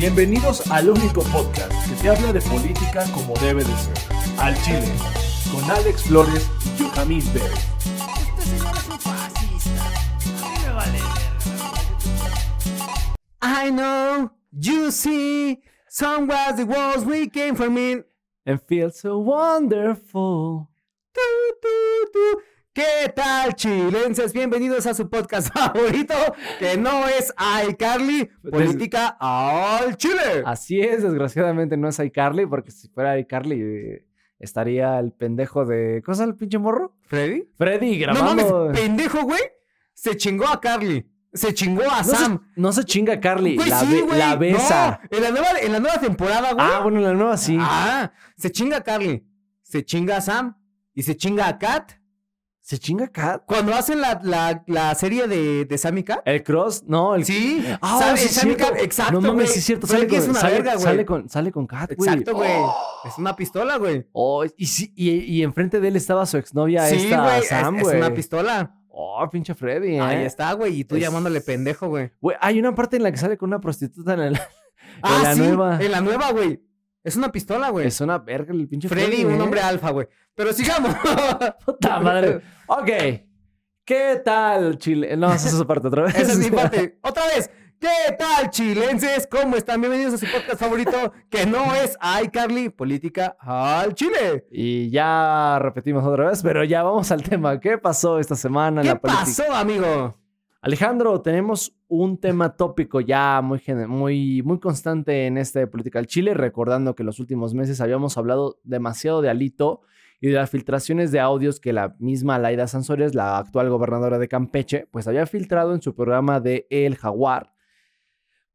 Bienvenidos al único podcast que te habla de política como debe de ser. Al Chile, con Alex Flores y Yohamis Bell. Este señor es un fascista. A mí me vale verga. I know, you see, some was the walls we came from in. And feels so wonderful. Tu, tu, tu. ¿Qué tal, chilenses? Bienvenidos a su podcast favorito, que no es iCarly, política al Chile. Así es, desgraciadamente no es iCarly, porque si fuera iCarly eh, estaría el pendejo de. ¿Cosa el pinche morro? ¿Freddy? Freddy No grabando. mames, pendejo, güey. Se chingó a Carly. Se chingó a no, se, Sam. no se chinga a Carly, la, sí, be- güey. la besa. No, en la nueva, en la nueva temporada, güey. Ah, bueno, la nueva sí. Ah, se chinga a Carly. Se chinga a Sam. Y se chinga a Kat. ¿Se chinga Kat? Cuando hacen la, la, la serie de, de Sam y Kat. ¿El cross? No, el. Sí, Ah, sabe- sí, es Sam y cierto. Kat, exacto, No mames, sí es cierto. Sale con, es una sale, verga, sale con, sale con Kat, güey. Exacto, güey. Es una pistola, güey. Oh, y, sí, y, y enfrente de él estaba su exnovia, Sí, esta güey. es- Sam, es, güey. una pistola. Oh, pinche Freddy, ¿eh? Ahí está, güey. Y tú Es- llamándole pendejo, güey. Güey, hay una parte en la que sale con una prostituta en, el- en Ah, la sí, nueva. En la nueva, güey. Es una pistola, güey. Es una verga el pinche Freddy, Freddy. un hombre alfa, güey. Pero sigamos. Puta madre. Ok. ¿Qué tal, Chile? No, esa es su parte otra vez. Esa es mi parte. Otra vez. ¿Qué tal, chilenses? ¿Cómo están? Bienvenidos a su podcast favorito, que no es iCarly, política al Chile. Y ya repetimos otra vez, pero ya vamos al tema. ¿Qué pasó esta semana en ¿Qué la política? pasó, amigo? Alejandro, tenemos un tema tópico ya muy, muy, muy constante en este Política al Chile, recordando que en los últimos meses habíamos hablado demasiado de Alito y de las filtraciones de audios que la misma Laida Sansores, la actual gobernadora de Campeche, pues había filtrado en su programa de El Jaguar.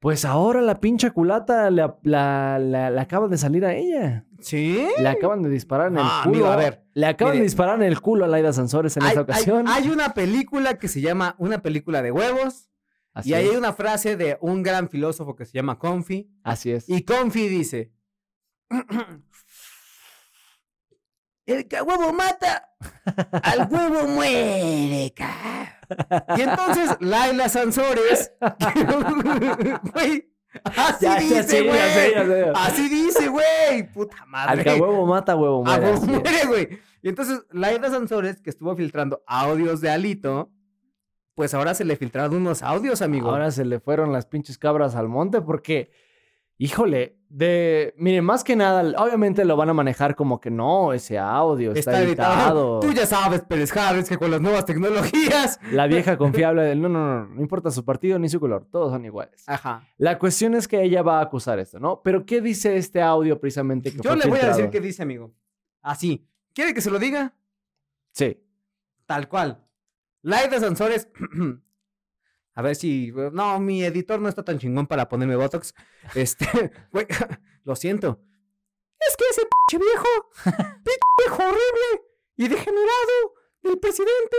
Pues ahora la pincha culata le, la, la- la acaba de salir a ella. ¿Sí? Le acaban de disparar en el Ah, culo. amigo, a ver, Le acaban mire. de disparar en el culo a Laida Sansores en Hay, esta hay- ocasión. hay una película que se llama Una película de huevos. Así y ahí es. hay una frase de un gran filósofo que se llama Confi. Así es. Y Confi dice: El que a huevo mata, al huevo muere, ca". Y entonces Laila Sansores, güey, así dice, güey. Así dice, güey. Puta madre. Al que a huevo mata, huevo A muere. huevo así es. muere, güey. Y entonces Laila Sansores, que estuvo filtrando audios de Alito, pues ahora se le filtraron unos audios, amigo. Ahora se le fueron las pinches cabras al monte porque, híjole, de, miren, más que nada, obviamente lo van a manejar como que no, ese audio está, editado. Tú ya sabes, Pérez Harris, que con las nuevas tecnologías. La vieja confiable del no, no, no, no importa su partido ni su color, todos son iguales. Ajá. La cuestión es que ella va a acusar esto, ¿no? Pero ¿qué dice este audio precisamente que Yo le voy a decir qué dice, amigo. Así. ¿Quiere que se lo diga? Sí. Tal cual. Laida Sansores. A ver si. No, mi editor no está tan chingón para ponerme Botox. Este. Güey, lo siento. Es que ese pinche viejo. Viejo horrible y degenerado del presidente.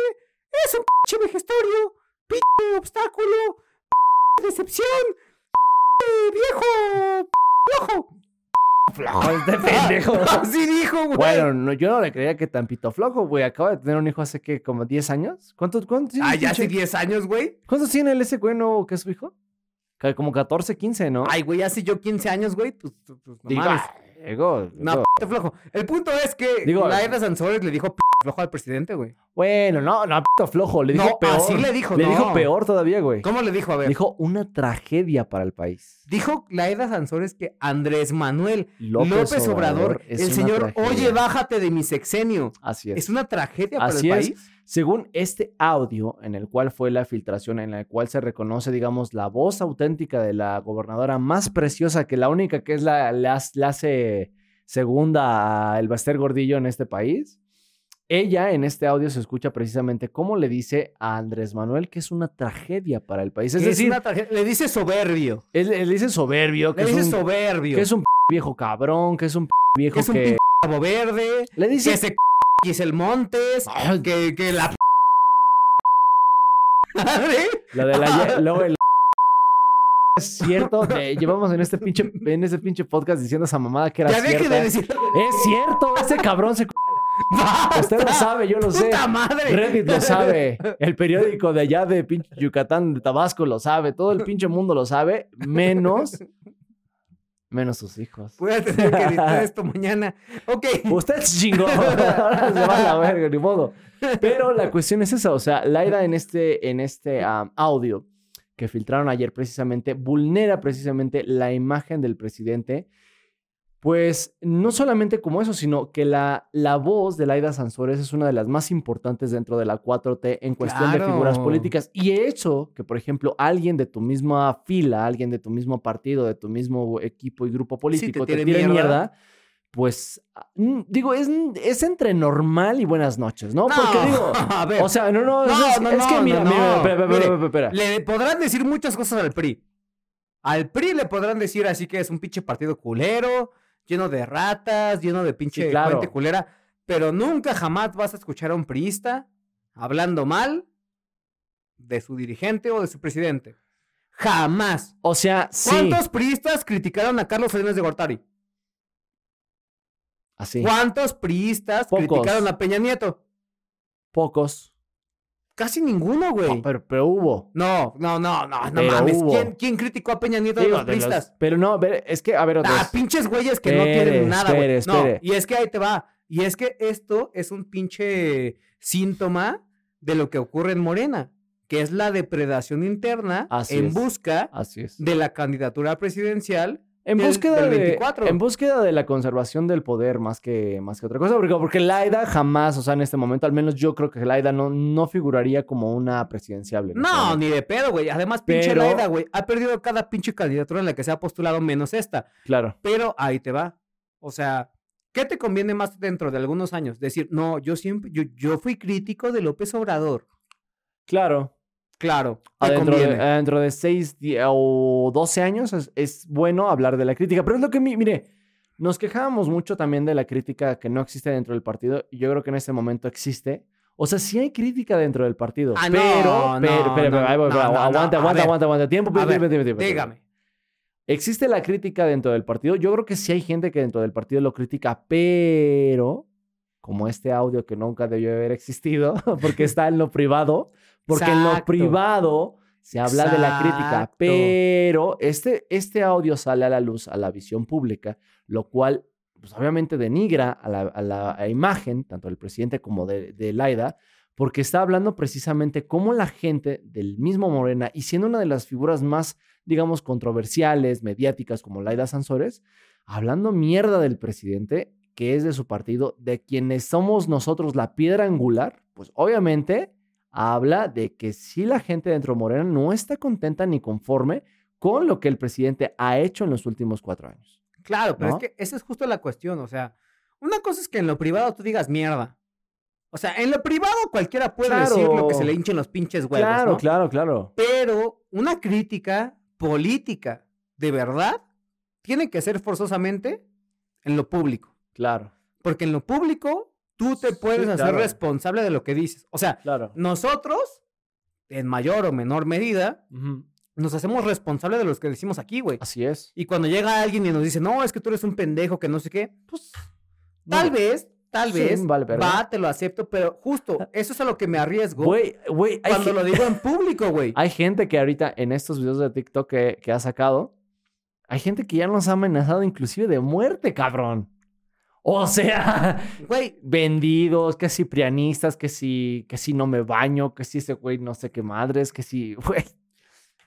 Es un pinche vejestorio. Pinche obstáculo. Decepción. Viejo. Flojo. Flojo. Este pendejo. Así dijo, güey. Bueno, no, yo no le creía que tan pito flojo, güey. Acaba de tener un hijo hace que como 10 años. ¿Cuántos, cuántos tiene? Ah, ya hace pinche- 10 años, güey. ¿Cuántos tiene el ese güey nuevo que es su hijo? Como 14, 15, ¿no? Ay, güey, hace yo 15 años, güey. Pues, pues, pues, no Digo, mames. digo, No, flojo. El punto es que Digo- la Laida Sansores le dijo flojo al presidente, güey. Bueno, no, no, pito flojo. Le dijo No, peor. así le dijo, Le no. dijo peor todavía, güey. ¿Cómo le dijo? A ver. Dijo una tragedia para el país. Dijo Laida Sansores que Andrés Manuel López López, Obrador, el señor, tragedia. oye, bájate de mi sexenio. Así es. Es una tragedia para Así el es. país. Según este audio, en el cual fue la filtración, en el cual se reconoce, digamos, la voz auténtica de la gobernadora más preciosa, que la única que es la, la, la hace segunda a el Baster Gordillo en este país, ella en este audio se escucha precisamente cómo le dice a Andrés Manuel que es una tragedia para el país. Es Que decir, le dice soberbio. él dice soberbio, que Le es, dice un, soberbio. que es un viejo cabrón, que es un viejo Que es un que... Cabo verde. Le dice... Que se el Montes. Ay, Que, que la madre. La de la... luego el- Es cierto, de- llevamos en este pinche en este pinche podcast diciendo esa mamada que era Ya cierta. de decir. Es cierto, ese cabrón se... Usted lo sabe, yo lo sé. ¡Puta madre! Reddit lo sabe. El periódico de allá de pinche Yucatán, de Tabasco, lo sabe. Todo el pinche mundo lo sabe, menos. Menos sus hijos. Voy a tener que editar esto mañana. Ok. Usted es chingón. Ahora se va a la verga, ni modo. Pero la cuestión es esa. O sea, Laida en este, en este um, audio que filtraron ayer precisamente vulnera precisamente la imagen del presidente. Pues no solamente como eso, sino que la, la voz de Laida Sansores es una de las más importantes dentro de la 4T en cuestión de figuras políticas. Y eso que, por ejemplo, alguien de tu misma fila, alguien de tu mismo partido, de tu mismo equipo y grupo político te, tire tire mierda. mierda, pues mm, digo, es, es entre normal y buenas noches, ¿no? Porque digo, a ver. o sea, no, no, No, es, no, es que mira, mira, Mire, espera, espera. Le podrán decir muchas cosas al PRI. Al PRI le podrán decir así que es un pinche partido culero, lleno de ratas, lleno de pinche Sí, claro. gente culera. Pero nunca jamás vas a escuchar a un priista hablando mal de su dirigente o de su presidente. Jamás. O sea, sí. ¿Cuántos priistas criticaron a Carlos Salinas de Gortari? Así. ¿Cuántos priistas Pocos. criticaron a Peña Nieto? Pocos. Casi ninguno, güey. No, pero, pero hubo. No, no, no, no, no Pero mames. hubo. ¿Quién, quién criticó a Peña Nieto Digo, los de los- priistas? pero no, ver, es que, a ver, otra Ah, pinches güeyes que no tienen nada, güey. No, y es que ahí te va. Y es que esto es un pinche síntoma de lo que ocurre en Morena, que es la depredación interna Así en es. busca Así es. de la candidatura presidencial. En búsqueda, del de, 24. en búsqueda de la conservación del poder más que, más que otra cosa, porque, porque Laida jamás, o sea, en este momento, al menos yo creo que Laida no, no figuraría como una presidenciable. en No, ni de pedo, güey. Además, pinche Laida, güey, ha perdido cada pinche candidatura en la que se ha postulado menos esta. Claro. Pero ahí te va. O sea, ¿qué te conviene más dentro de algunos años? Decir, no, yo siempre, yo, yo fui crítico de López Obrador. Claro. Claro, Adentro de, adentro de 6 o 12 años es, es bueno hablar de la crítica. Pero es lo que, mi- mire, nos quejábamos mucho también de la crítica que no existe dentro del partido. Y yo creo que en este momento existe. O sea, sí hay crítica dentro del partido. Ah, no, pero, no, pero, pero, no, voy, no, pero no. aguanta, aguanta, aguanta, aguanta. Tiempo. Dígame. Existe la crítica dentro del partido. Yo creo que sí hay gente que dentro del partido lo critica, pero como este audio que nunca debió haber existido, porque está en lo privado, porque en lo privado se habla de la crítica, pero este, este audio sale a la luz, a la visión pública, lo cual pues obviamente denigra a la, a la- a la imagen, tanto del presidente como de, de Laida, porque está hablando precisamente cómo la gente del mismo Morena, y siendo una de las figuras más, digamos, controversiales, mediáticas como Laida Sansores, hablando mierda del presidente, que es de su partido, de quienes somos nosotros la piedra angular, pues obviamente habla de que si la gente dentro de Morena no está contenta ni conforme con lo que el presidente ha hecho en los últimos cuatro años. Claro, pero ¿no? es que esa es justo la cuestión. O sea, una cosa es que en lo privado tú digas mierda. O sea, en lo privado cualquiera puede Claro. decir lo que se le hinchen los pinches huevos. claro, ¿no? claro, claro. Pero una crítica política de verdad tiene que ser forzosamente en lo público. Claro, Porque en lo público tú te Sí, puedes hacer claro. responsable de lo que dices. O sea, claro. nosotros, en mayor o menor medida, nos hacemos responsables de los que decimos aquí, güey. Así es. Y cuando llega alguien y nos dice, no, es que tú eres un pendejo, que no sé qué, pues tal vez, tal Sí, vez, vale va, te lo acepto, pero justo, eso es a lo que me arriesgo Güey, güey, cuando lo digo en público, güey. hay gente que ahorita en estos videos de TikTok que, que ha sacado, hay gente que ya nos ha amenazado inclusive de muerte, cabrón. O sea, Güey, vendidos, que si prianistas, que si, que si no me baño, que si ese güey no sé qué madres, que si, güey.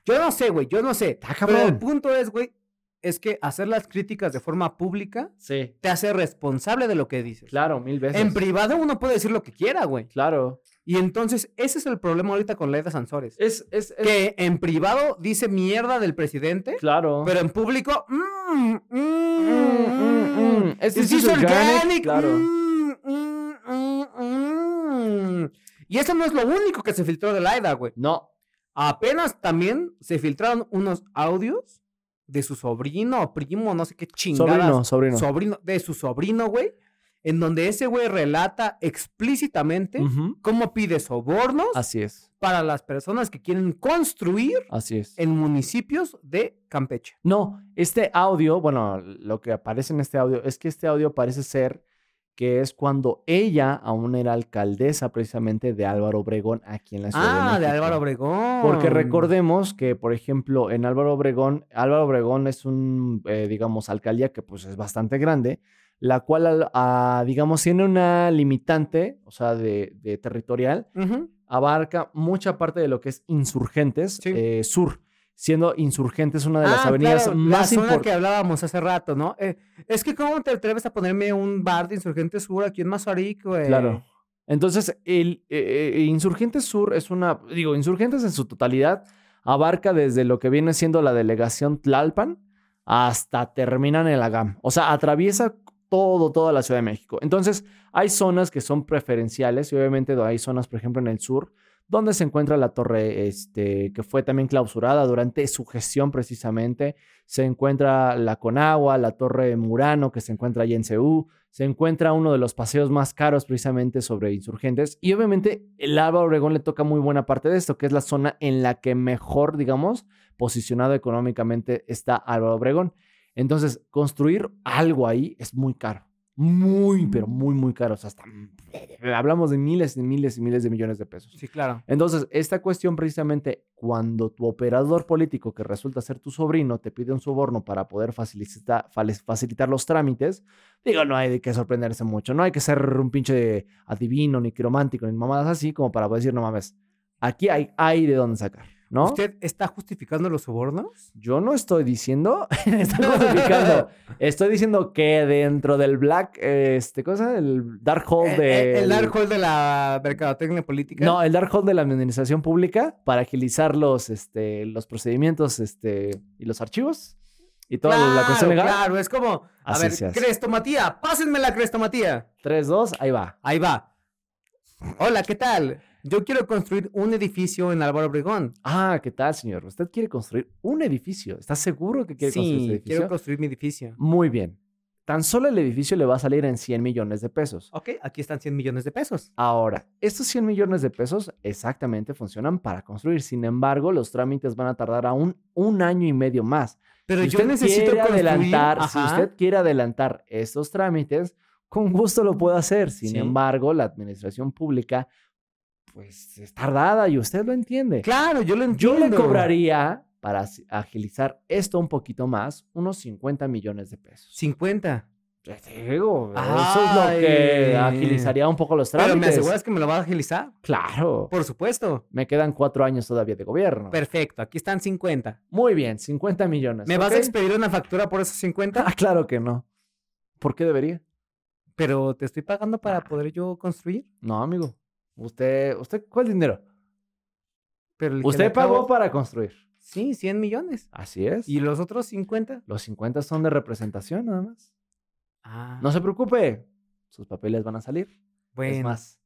yo no sé, güey, yo no sé. Está Pero el punto es, güey, es que hacer las críticas de forma pública Sí, te hace responsable de lo que dices. claro, mil veces. En privado uno puede decir lo que quiera, güey. Claro. Y entonces, ese es el problema ahorita con Laida Sansores. Es, es, es- Que en privado dice mierda del presidente, claro. pero en público, Mm, mm, mm. Es organic, claro. Y eso no es lo único que se filtró de Laida, güey. No. Apenas también se filtraron unos audios de su sobrino o primo, no sé qué chingadas. Sobrino, sobrino. Sobrino, de su sobrino, güey. En donde ese güey relata explícitamente cómo pide sobornos Así es. para las personas que quieren construir Así es. en municipios de Campeche. No, este audio, bueno, lo que aparece en este audio es que este audio parece ser que es cuando ella aún era alcaldesa precisamente de Álvaro Obregón aquí en la Ciudad Ah, de. Álvaro Obregón. Porque recordemos que, por ejemplo, en Álvaro Obregón, Álvaro Obregón es un, eh, digamos, alcaldía que pues es bastante grande, la cual, al- ah, digamos, tiene una limitante, o sea, de, de territorial, abarca mucha parte de lo que es Insurgentes Sí. eh, Sur, siendo Insurgentes una de las Ah, avenidas claro, más la zona importantes. que hablábamos hace rato, ¿no? Eh, es que cómo te atreves a ponerme un bar de Insurgente Sur aquí en Mazarik, güey. Claro. Entonces, el eh, Insurgentes Sur es una, digo, Insurgentes en su totalidad abarca desde lo que viene siendo la delegación Tlalpan hasta terminan en la GAM. O sea, atraviesa todo, toda la Ciudad de México. Entonces, hay zonas que son preferenciales y obviamente hay zonas, por ejemplo, en el sur, donde se encuentra la torre este, que fue también clausurada durante su gestión precisamente. Se encuentra la Conagua, la torre Murano, que se encuentra allí en CEU. Se encuentra uno de los paseos más caros precisamente sobre insurgentes. Y obviamente el Álvaro Obregón le toca muy buena parte de esto, que es la zona en la que mejor, digamos, posicionado económicamente está Álvaro Obregón. Entonces, construir algo ahí es muy caro. Muy, pero muy, muy caro. O sea, hasta hablamos de miles y miles y miles de millones de pesos. Sí, claro. Entonces, esta cuestión precisamente, cuando tu operador político, que resulta ser tu sobrino, te pide un soborno para poder facilita- facilitar los trámites, digo, no hay de qué sorprenderse mucho. No hay que ser un pinche adivino, ni quiromántico, ni mamadas así, como para poder decir, no mames, aquí hay, hay de dónde sacar, ¿no? ¿Usted está justificando los sobornos? Yo no estoy diciendo, estoy justificando, estoy diciendo que dentro del Black, eh, este, cosa, el Dark Hole de... el, el dark hole de la mercadotecnia política. No, el dark hole de la administración pública para agilizar los, este, los procedimientos este, y los archivos y toda la cuestión legal. Claro, es como, a Así ver, crestomatía, pásenme la crestomatía. 3, 2, ahí va. Ahí va. Hola, ¿qué tal? Yo quiero construir un edificio en Álvaro Obregón. Ah, ¿qué tal, señor? Usted quiere construir un edificio. ¿Está seguro que quiere construir ese Sí, edificio? quiero construir mi edificio. Muy bien. Tan solo el edificio le va a salir en 100 millones de pesos. Ok, aquí están 100 millones de pesos. Ahora, estos 100 millones de pesos exactamente funcionan para construir. Sin embargo, los trámites van a tardar aún un año y medio más. Pero si yo usted necesito quiere construir- adelantar, si usted quiere adelantar estos trámites, con gusto lo puede hacer. Sin Sí. embargo, la administración pública, pues es tardada y usted lo entiende. Claro, yo lo Yo entiendo. le cobraría, para agilizar esto un poquito más, unos 50 millones de pesos. 50. Te digo, eso es lo que agilizaría un poco los Pero trámites. me aseguras que me lo va a agilizar. Claro. Por supuesto. Me quedan cuatro años todavía de gobierno. Perfecto, aquí están 50. Muy bien, 50 millones. ¿Me vas a expedir una factura por esos 50? Ah, claro que no. ¿Por qué debería? Pero te estoy pagando para poder yo construir. No, amigo. Usted, usted, ¿cuál dinero? Pero el Usted pagó acabo- para construir. Sí, 100 millones. Así es. ¿Y los otros 50? los 50 son de representación nada más. Ah, No se preocupe. Sus papeles van a salir. bueno. Es más,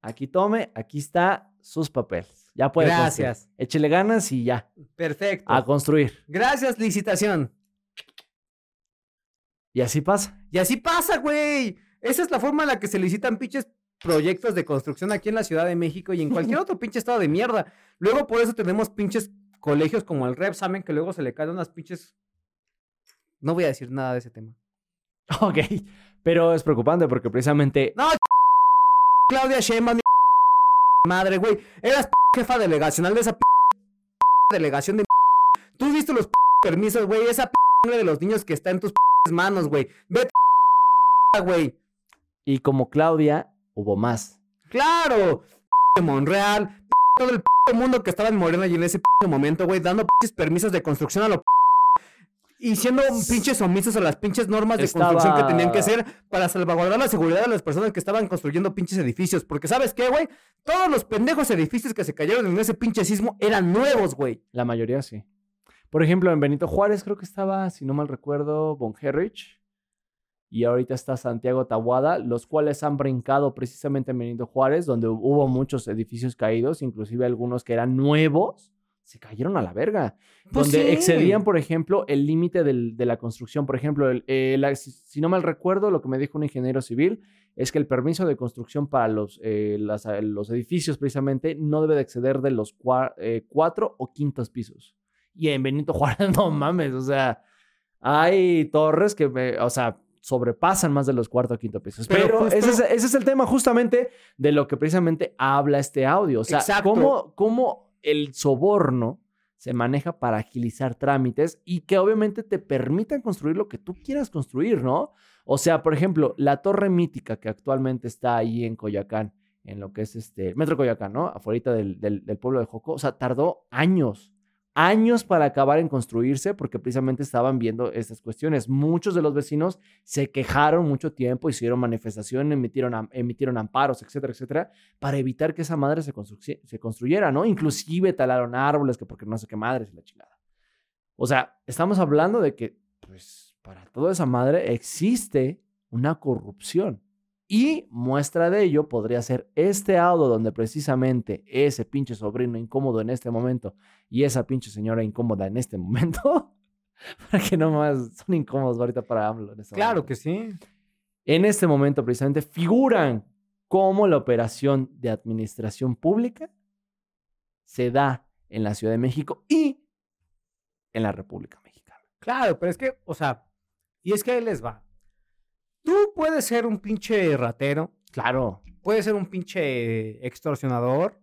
aquí tome, aquí está sus papeles. Ya puede construir. Gracias. Échele ganas y ya. Perfecto. A construir. Gracias, licitación. Y así pasa. Y así pasa, güey. Esa es la forma en la que se licitan pinches proyectos de construcción aquí en la Ciudad de México y en cualquier otro pinche estado de mierda. Luego por eso tenemos pinches colegios como el Rep, saben que luego se le caen unas pinches... No voy a decir nada de ese tema. Ok. Pero es preocupante porque precisamente. No, Claudia Sheinbaum, madre, güey. Eras jefa delegacional de esa delegación de Tú viste los permisos, güey. Esa de los niños que está en tus manos, güey. Vete, güey. Y como Claudia, hubo más. Claro. de Monreal. Todo el mundo que estaba en Morena y en ese momento, güey, dando pinches permisos de construcción a lo y siendo pinches omisos a las pinches normas de Estaba- construcción que tenían que hacer para salvaguardar la seguridad de las personas que estaban construyendo pinches edificios. Porque, ¿sabes qué, güey? Todos los pendejos edificios que se cayeron en ese pinche sismo eran nuevos, güey. La mayoría sí. Por ejemplo, en Benito Juárez creo que estaba, si no mal recuerdo, Von Herrich. Y ahorita está Santiago Tabuada, los cuales han brincado precisamente en Benito Juárez, donde hubo muchos edificios caídos, inclusive algunos que eran nuevos, se cayeron a la verga. Pues donde sí. excedían, por ejemplo, el límite de la construcción. Por ejemplo, el- eh, la- si, si no mal recuerdo, lo que me dijo un ingeniero civil es que el permiso de construcción para los, eh, las- eh, los edificios precisamente no debe de exceder de los cua- eh, cuatro o quintos pisos. Y en Benito Juárez, no mames, o sea, hay torres que, o sea, sobrepasan más de los cuarto o quinto pisos. Pero Pero, justo- ese, es, ese es el tema justamente de lo que precisamente habla este audio. O sea, Exacto. cómo, cómo el soborno se maneja para agilizar trámites y que obviamente te permitan construir lo que tú quieras construir, ¿no? O sea, por ejemplo, la torre mítica que actualmente está ahí en Coyacán, en lo que es este Metro Coyacán, ¿no? Afuera del, del, del pueblo de Joco. O sea, tardó años, años para acabar en construirse porque precisamente estaban viendo estas cuestiones. Muchos de los vecinos se quejaron mucho tiempo, hicieron manifestaciones, emitieron, emitieron amparos, etcétera, etcétera, para evitar que esa madre se, construye- se construyera, ¿no? Inclusive talaron árboles, que porque no sé qué madre es la chingada. O sea, estamos hablando de que, pues, para toda esa madre existe una corrupción. Y muestra de ello podría ser este audio donde precisamente ese pinche sobrino incómodo en este momento y esa pinche señora incómoda en este momento, para que no más son incómodos ahorita para AMLO. en este Claro que sí. En este momento precisamente figuran cómo la operación de administración pública se da en la Ciudad de México y en la República Mexicana. Claro, pero es que, o sea, y es que ahí les va. Tú puedes ser un pinche ratero, Claro. puedes ser un pinche extorsionador,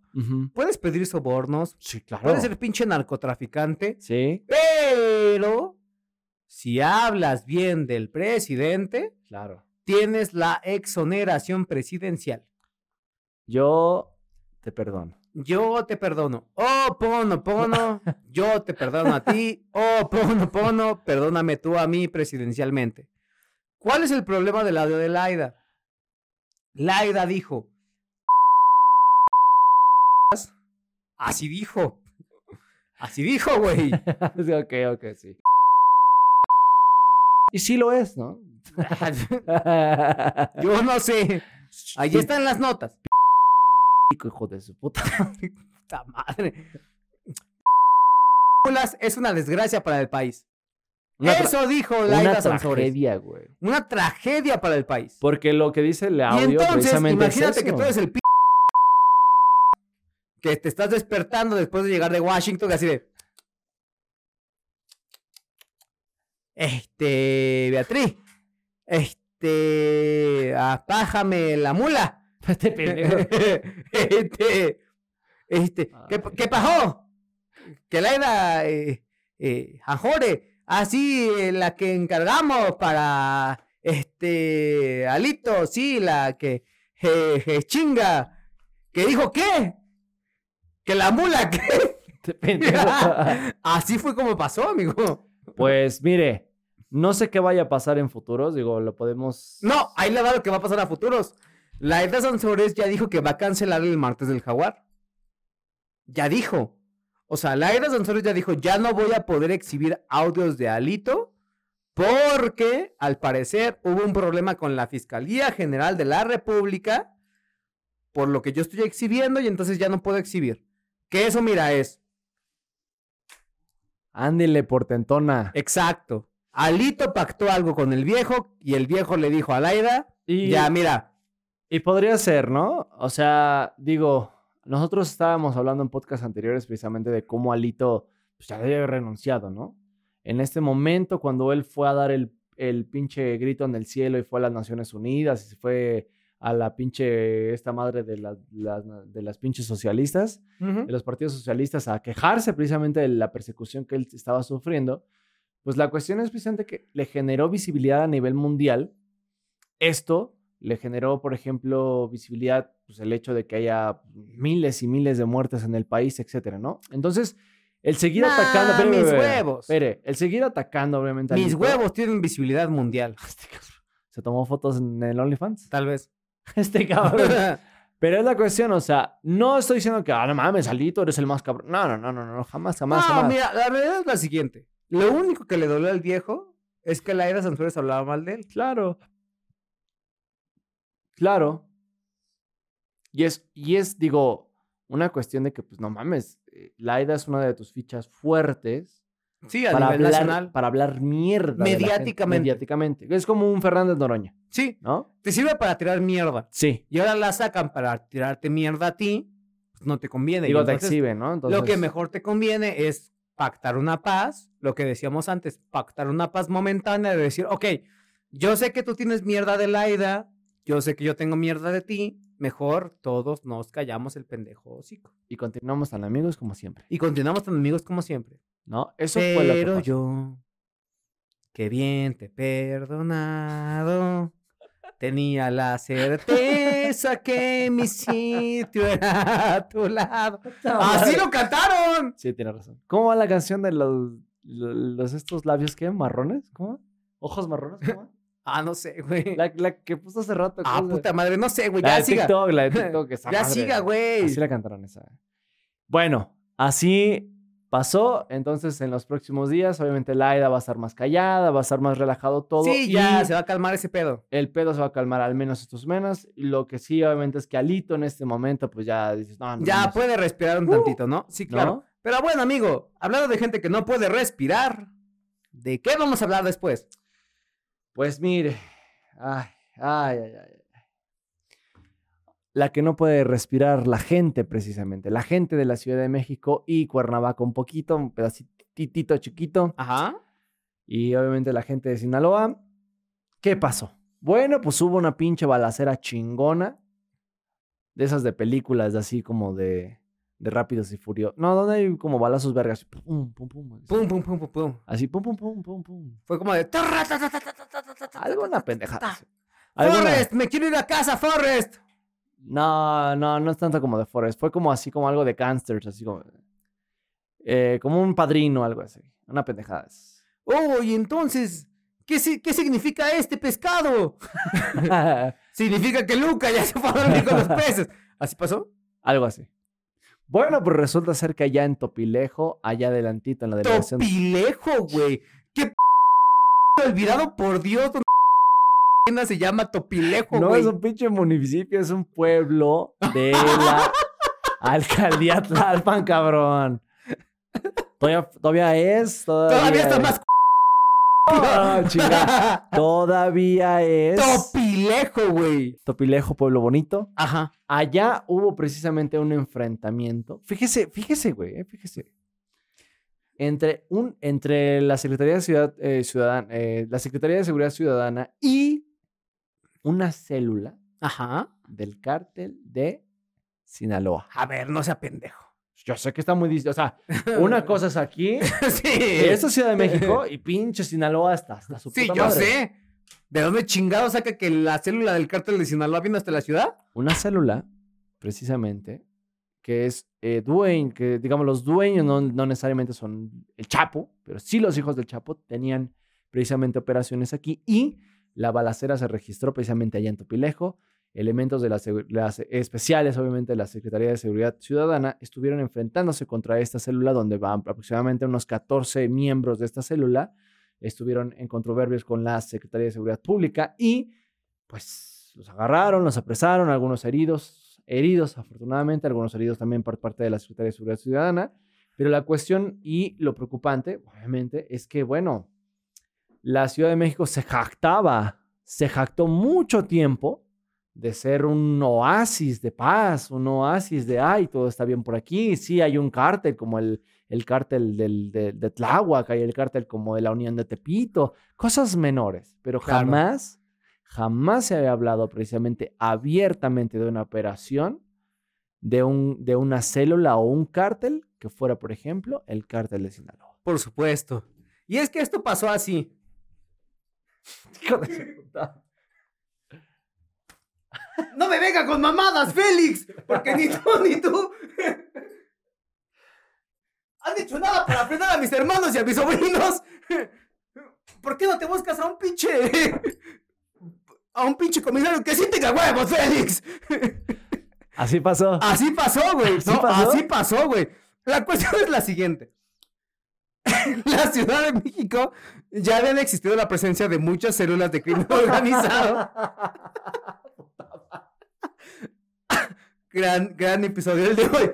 puedes pedir sobornos, Sí, claro. puedes ser pinche narcotraficante, Sí, pero si hablas bien del presidente, claro. tienes la exoneración presidencial. Yo te perdono. Yo te perdono. Oh, Pono, Pono, yo te perdono a ti. Oh, Pono, Pono, perdóname tú a mí presidencialmente. ¿Cuál es el problema del audio de Laida? Laida dijo. Así dijo. Así dijo, güey. Ok, ok, sí. Y sí lo es, ¿no? Yo no sé. Ahí están las notas. hijo de su puta. Puta madre. Es una desgracia para el país. Una Eso dijo Una Laida Sansores. tragedia, güey. Una tragedia para el país. Porque lo que dice el Y audio entonces, precisamente es imagínate que tú eres el p que te estás despertando después de llegar de Washington, así de. Este, Beatriz, este, apájame la mula. Este pendejo. este, este, ¿qué, qué pasó? Que Laida, eh, eh, Ajore, así eh, la que encargamos para, este, Alito, sí, la que, je, je, chinga, que dijo qué, que la mula, ¿qué? Así fue como pasó, amigo. Pues mire, no sé qué vaya a pasar en futuros, digo, lo podemos... No, ahí le va lo que va a pasar a futuros. La Edna Sansores ya dijo que va a cancelar el martes del jaguar. Ya dijo. O sea, la Edna Sansores ya dijo, ya no voy a poder exhibir audios de Alito porque al parecer hubo un problema con la Fiscalía General de la República por lo que yo estoy exhibiendo y entonces ya no puedo exhibir. Que eso, mira, es Ándele, portentona. exacto. Alito pactó algo con el viejo y el viejo le dijo a Laida, Y, ya mira, y podría ser, ¿no? O sea, digo, nosotros estábamos hablando en podcast anteriores precisamente de cómo Alito pues, ya había renunciado, ¿no? En este momento, cuando él fue a dar el, el pinche grito en el cielo y fue a las Naciones Unidas y se fue a la pinche, esta madre de, de las pinches socialistas, de los partidos socialistas a quejarse precisamente de la persecución que él estaba sufriendo, pues la cuestión es precisamente que le generó visibilidad a nivel mundial. Esto le generó, por ejemplo, visibilidad, pues el hecho de que haya miles y miles de muertes en el país, etcétera, ¿no? Entonces, el seguir Nah, atacando... espere, mis huevos. Espere, el seguir atacando, obviamente. mis huevos tienen visibilidad mundial. Se tomó fotos en el OnlyFans. Tal vez. Este cabrón. Pero es la cuestión, o sea, no estoy diciendo que, ah, no mames, Alito, eres el más cabrón. No, no, no, no, no, jamás, jamás, no, jamás. mira, la realidad es la siguiente. Lo único que le dolió al viejo es que la era Sansores hablaba mal de él. Claro. Claro. Y es, y es, digo, una cuestión de que, pues no mames, eh, Laida es una de tus fichas fuertes Sí, a para nivel hablar, nacional. para hablar mierda. Mediáticamente. mediáticamente. Es como un Fernández Noroña, Sí, ¿no? te sirve para tirar mierda. Sí. Y ahora la sacan para tirarte mierda a ti, pues no te conviene. Y Digo, te entonces, exhiben, ¿no? Entonces, Lo que mejor te conviene es pactar una paz, lo que decíamos antes, pactar una paz momentánea de decir, ok, yo sé que tú tienes mierda de Laida, yo sé que yo tengo mierda de ti, mejor todos nos callamos el pendejo hocico. Y continuamos tan amigos como siempre, Y continuamos tan amigos como siempre. ¿no? Eso fue lo que Pero yo, que bien te he perdonado, tenía la certeza que mi sitio era a tu lado. ¡Así lo cantaron! Sí, tienes razón. ¿Cómo va la canción de los, los estos labios qué? ¿Marrones? ¿Cómo? ¿Ojos marrones? ¿Cómo? Ah, no sé, güey. La, la que puso hace rato. Ah, ¿cómo se- puta madre, no sé, güey. La Ya de siga. TikTok, la de TikTok. esa Ya madre. siga, güey. Así la cantaron esa. Bueno, así pasó. Entonces, en los próximos días, obviamente, Laida va a estar más callada, va a estar más relajado todo. Sí, ya se va a calmar ese pedo. El pedo se va a calmar al menos estos meses. Y lo que sí, obviamente, es que Alito en este momento, pues ya dices, no, no. Ya mames", puede respirar un tantito, ¿no? Sí, claro. ¿no? Pero bueno, amigo, hablando de gente que no puede respirar, ¿de qué vamos a hablar después? Pues mire. Ay, ay, ay, ay. La que no puede respirar, la gente precisamente. La gente de la Ciudad de México y Cuernavaca un poquito, un pedacitito chiquito. Ajá. Y obviamente la gente de Sinaloa. ¿Qué pasó? Bueno, pues hubo una pinche balacera chingona. De esas de películas, de así como de, de rápidos y furiosos. No, donde hay como balazos vergas. Pum, pum, pum. Pum, pum, pum, pum, pum. Así, pum, pum, pum, pum, pum. Fue como de... Alguna pendejada. Forrest, me quiero ir a casa, Forrest. No, no, no es tanto como de Forest. Fue como así, como algo de gangsters, así como. eh, como un padrino, algo así. Una pendejada. Oh, y entonces, ¿qué, qué significa este pescado? Significa que Luca ya se fue a dormir con los peces. ¿Así pasó? algo así. Bueno, pues resulta ser que allá en Topilejo, allá adelantito en la delegación. Topilejo, güey. ¿Qué p olvidado por Dios? ¿Dónde se llama Topilejo, No güey? es un pinche municipio, es un pueblo de la alcaldía Tlalpan, cabrón. Todavía, todavía es. Todavía, Todavía está es. más... No, chinga. Todavía es. Topilejo, güey. Topilejo, pueblo bonito. Ajá. Allá hubo precisamente un enfrentamiento. Fíjese, fíjese, güey, eh, fíjese. Entre, un, entre la Secretaría de Ciudad, eh, Ciudadan- eh, la Secretaría de Seguridad Ciudadana y una célula Ajá. del cártel de Sinaloa. A ver, no sea pendejo. Yo sé que está muy distinto. O sea, una cosa es aquí, sí. esta es Ciudad de México, y pinche Sinaloa hasta, hasta su Sí, puta yo madre. sé. ¿De dónde chingado saca que la célula del cártel de Sinaloa vino hasta la ciudad? una célula, precisamente, que es eh, que digamos los dueños no, no necesariamente son el Chapo, pero sí los hijos del Chapo tenían precisamente operaciones aquí y la balacera se registró precisamente allá en Topilejo. Elementos de las, las especiales, obviamente, de la Secretaría de Seguridad Ciudadana estuvieron enfrentándose contra esta célula, donde van aproximadamente unos 14 miembros de esta célula estuvieron en controversias con la Secretaría de Seguridad Pública y pues los agarraron, los apresaron, algunos heridos, heridos afortunadamente, algunos heridos también por parte de la Secretaría de Seguridad Ciudadana. Pero la cuestión y lo preocupante, obviamente, es que, bueno, la Ciudad de México se jactaba, se jactó mucho tiempo de ser un oasis de paz, un oasis de, ay, todo está bien por aquí, sí, hay un cártel como el, el cártel del, de, de Tláhuac, hay el cártel como de la Unión de Tepito, cosas menores, pero Claro. jamás, jamás se había hablado precisamente abiertamente de una operación de, un, de una célula o un cártel que fuera, por ejemplo, el cártel de Sinaloa. Por supuesto. Y es que esto pasó así. No me venga con mamadas, Félix, porque ni tú ni tú han hecho nada para frenar a mis hermanos y a mis sobrinos. ¿Por qué no te buscas a un pinche a un pinche comisario que sí tenga huevos, Félix? Así pasó. Así pasó, güey. ¿Así No, pasó? Así pasó, güey. La cuestión es la siguiente. En la Ciudad de México ya habían existido la presencia de muchas células de crimen organizado. Gran, gran episodio el de hoy.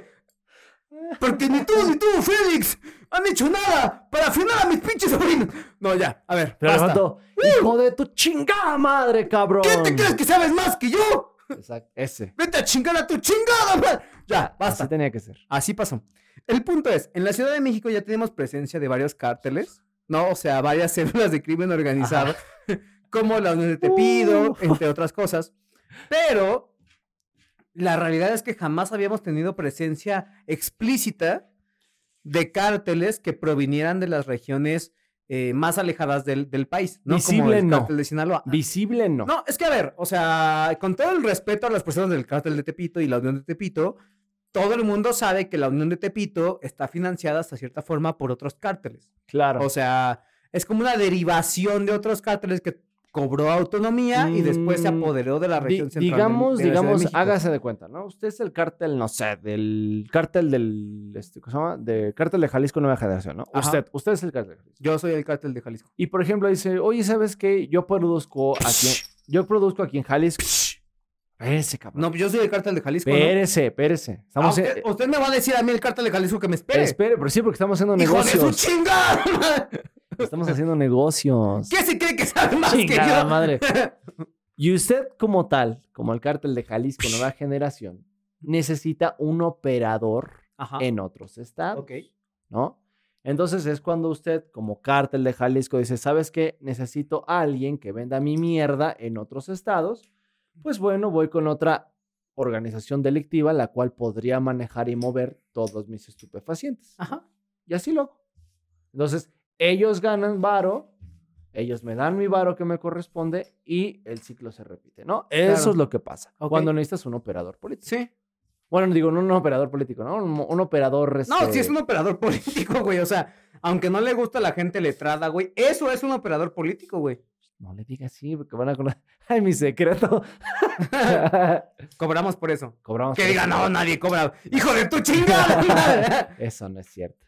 Porque ni tú ni tú, Félix, han hecho nada para frenar a mis pinches sobrinos. No, ya, a ver, Pero basta. Hijo de tu chingada madre, cabrón. ¿Qué te crees que sabes más que yo? Exacto, ese. Vete a chingar a tu chingada, madre. Ya, basta. Así tenía que ser. Así pasó. El punto es, en la Ciudad de México ya tenemos presencia de varios cárteles, ¿no? O sea, varias células de crimen organizado, como la Unión de Tepido, Uh. entre otras cosas. Pero la realidad es que jamás habíamos tenido presencia explícita de cárteles que provinieran de las regiones eh, más alejadas del, del país, ¿no? como Visible, el no. cártel de Sinaloa. Visible no. No, es que a ver, o sea, con todo el respeto a las personas del cártel de Tepito y la Unión de Tepito, todo el mundo sabe que la Unión de Tepito está financiada hasta cierta forma por otros cárteles. Claro. O sea, es como una derivación de otros cárteles que cobró autonomía y después se Mm, apoderó de la Di- región central. del- digamos, de de digamos, México. hágase de cuenta, ¿no? Usted es el cártel, no sé, del cártel del, este, ¿cómo se llama? De cártel de Jalisco Nueva Generación, ¿no? Ajá. Usted, usted es el cártel de Jalisco. Yo soy el cártel de Jalisco. Y por ejemplo dice, oye, ¿sabes qué? Yo produzco aquí, yo produzco aquí en Jalisco. Espérese, cabrón. No, yo soy el cártel de Jalisco. ¿no? espérese, espérese. Ah, Estamos usted, en- usted me va a decir a mí el cártel de Jalisco que me espere. Espere, pero sí, porque estamos haciendo ¡Hijo de su negocios. chingada! Estamos haciendo negocios. ¿Qué se cree que sabe más que yo? madre. Y usted como tal, como el cártel de Jalisco Nueva Generación, necesita un operador Ajá. en otros estados, Ok. ¿no? Entonces es cuando usted, como cártel de Jalisco, dice, ¿sabes qué? Necesito a alguien que venda mi mierda en otros estados. Pues bueno, voy con otra organización delictiva, la cual podría manejar y mover todos mis estupefacientes. Ajá. Y así lo hago. Entonces, ellos ganan varo, ellos me dan mi varo que me corresponde y el ciclo se repite, ¿no? Eso Claro. es lo que pasa cuando necesitas un operador político. Sí. Bueno, digo, no un operador político, ¿no? Un, un operador. No, este, sí es un operador político, güey. O sea, aunque no le gusta a la gente letrada, güey, eso es un operador político, güey. No le diga así, porque van a conocer. ¡Ay, mi secreto! Cobramos por eso. Cobramos. Que por diga, eso. no, nadie cobra. ¡Hijo de tu chingada! Eso no es cierto.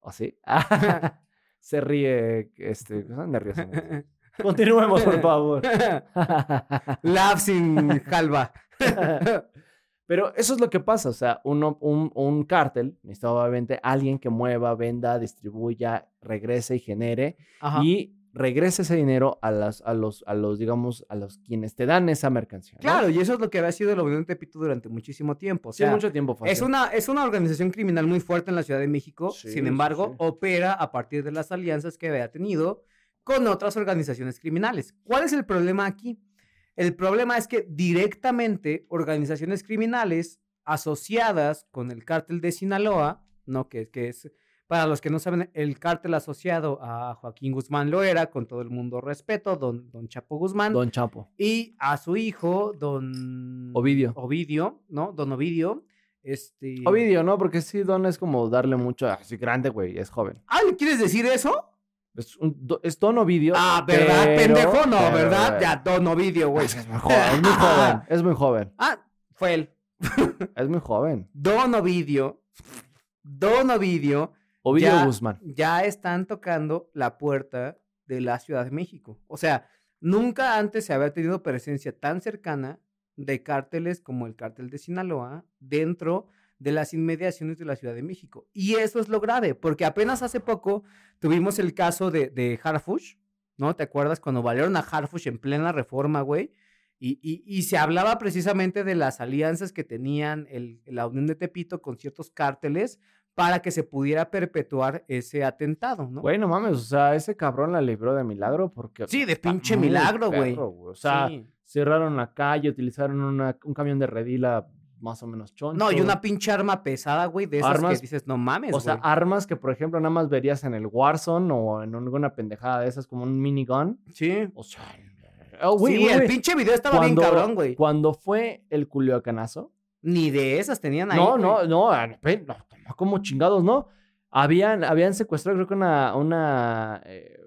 ¿O sí? Se ríe, este, nervioso. Continuemos, por favor. Laugh sin. Pero eso es lo que pasa, o sea, uno, un, un cártel necesita obviamente alguien que mueva, venda, distribuya, regrese y genere Ajá. y regrese ese dinero a, las, a, los, a los, digamos, a los quienes te dan esa mercancía. ¿no? Claro, y eso es lo que había sido la Unión Tepito durante muchísimo tiempo. O Sí, mucho tiempo fue es una, es una organización criminal muy fuerte en la Ciudad de México. Sí, Sin embargo, sí. opera a partir de las alianzas que había tenido con otras organizaciones criminales. ¿Cuál es el problema aquí? El problema es que directamente organizaciones criminales asociadas con el cártel de Sinaloa, ¿no? Que, que es, para los que no saben, el cártel asociado a Joaquín Guzmán Loera, con todo el mundo respeto, don, don Chapo Guzmán, Don Chapo. y a su hijo, don Ovidio. Ovidio, ¿no? Don Ovidio. Este. Ovidio, ¿no? Porque sí, Don es como darle mucho. Así grande, güey, es joven. Ah, ¿le quieres decir eso? Es, un, es Don Ovidio. Ah, ¿verdad? pero- Pendejo, no, pero, ¿verdad? Ya, Don Ovidio, güey. Es, es muy joven, es muy joven, es muy joven, Ah, fue él. es muy joven. Don Ovidio. Don Ovidio. Ovidio ya, Guzmán. Ya están tocando la puerta de la Ciudad de México. O sea, nunca antes se había tenido presencia tan cercana de cárteles como el cártel de Sinaloa dentro de las inmediaciones de la Ciudad de México. Y eso es lo grave, porque apenas hace poco tuvimos el caso de, de Harfush, ¿no? ¿Te acuerdas cuando valieron a Harfush en plena reforma, güey? Y, y- y se hablaba precisamente de las alianzas que tenían el, la Unión de Tepito con ciertos cárteles para que se pudiera perpetuar ese atentado, ¿no? Güey, no mames, o sea, ese cabrón la libró de milagro porque... Sí, de pinche milagro, güey. O sea, Sí. cerraron la calle, utilizaron una- un camión de redila más o menos choncho. No, y una pinche arma pesada, güey, de esas Armas- que dices, no mames, O sea, armas que, por ejemplo, nada más verías en el Warzone o en alguna pendejada de esas como un minigun. sí. O sea... oh, sí, el pinche video estaba bien cabrón, güey. Cuando fue el culiacanazo, Ni de esas tenían ahí. No, no, no, no, no, como chingados, ¿no? Habían, habían secuestrado, creo que una, eh,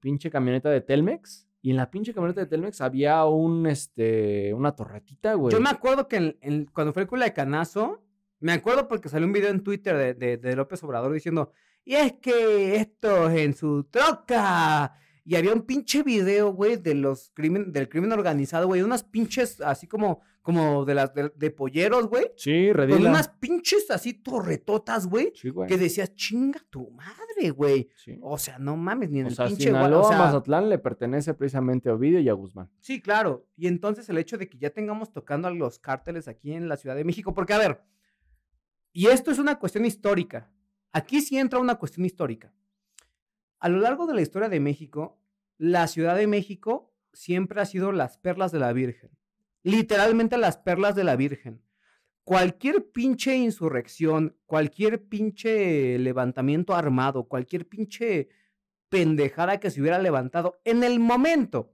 pinche camioneta de Telmex. Y en la pinche camioneta de Telmex había un, este, una torretita, güey. Yo me acuerdo que cuando fue el culiacanazo, me acuerdo porque salió un video en Twitter de, de- de López Obrador diciendo, y es que estos en su troca Y había un pinche video, güey, de los crimen, del crimen organizado, güey. Unas pinches así como, como de las de, de polleros, güey. Sí, Con redila. unas pinches así torretotas, güey. Sí, güey. Que decías, chinga tu madre, güey. Sí. O sea, no mames, ni en O el sea, pinche Sinaloa, o sea, Mazatlán le pertenece precisamente a Ovidio y a Guzmán. Sí, claro. Y entonces el hecho de que ya tengamos tocando a los cárteles aquí en la Ciudad de México, porque a ver, y esto es una cuestión histórica. Aquí sí entra una cuestión histórica. A lo largo de la historia de México, la Ciudad de México siempre ha sido las perlas de la Virgen. Literalmente las perlas de la Virgen. Cualquier pinche insurrección, cualquier pinche levantamiento armado, cualquier pinche pendejada que se hubiera levantado en el momento,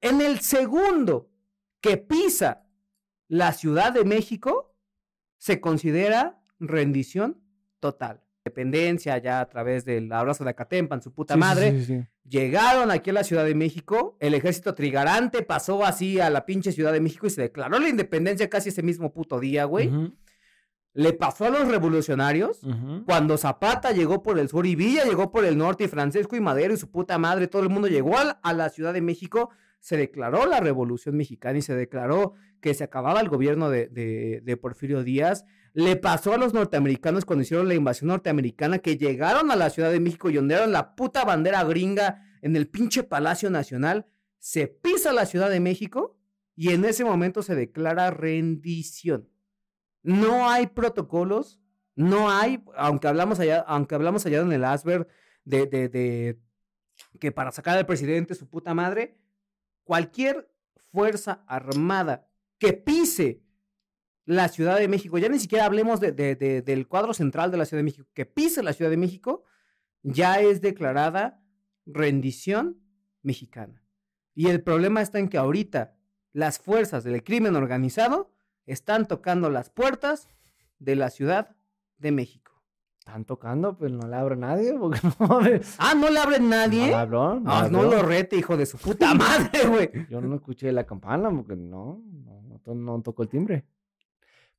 en el segundo que pisa la Ciudad de México, se considera rendición total. Dependencia ya a través del abrazo de Acatempan, su puta Sí, madre. sí, sí, sí. Llegaron aquí a la Ciudad de México, el ejército trigarante pasó así a la pinche Ciudad de México y se declaró la independencia casi ese mismo puto día, güey. Le pasó a los revolucionarios. Cuando Zapata llegó por el sur y Villa llegó por el norte y Francesco y Madero y su puta madre, todo el mundo llegó a la, a la Ciudad de México, se declaró la Revolución Mexicana y se declaró que se acababa el gobierno de, de- de Porfirio Díaz. Le pasó a los norteamericanos cuando hicieron la invasión norteamericana que llegaron a la Ciudad de México y ondearon la puta bandera gringa en el pinche Palacio Nacional. Se pisa la Ciudad de México y en ese momento se declara rendición. No hay protocolos, no hay, aunque hablamos allá, aunque hablamos allá en el Asber de, que para sacar al presidente su puta madre, cualquier fuerza armada que pise la Ciudad de México, ya ni siquiera hablemos de, de- de- del cuadro central de la Ciudad de México, que pise la Ciudad de México, ya es declarada rendición mexicana. Y el problema está en que ahorita las fuerzas del crimen organizado están tocando las puertas de la Ciudad de México. Están tocando, pues no le abre nadie. Porque no, Ah, ¿no le abre nadie? abrió, no Ah, no abrió. lo rete, hijo de su puta madre, güey. Yo no escuché la campana porque no, no, no tocó el timbre.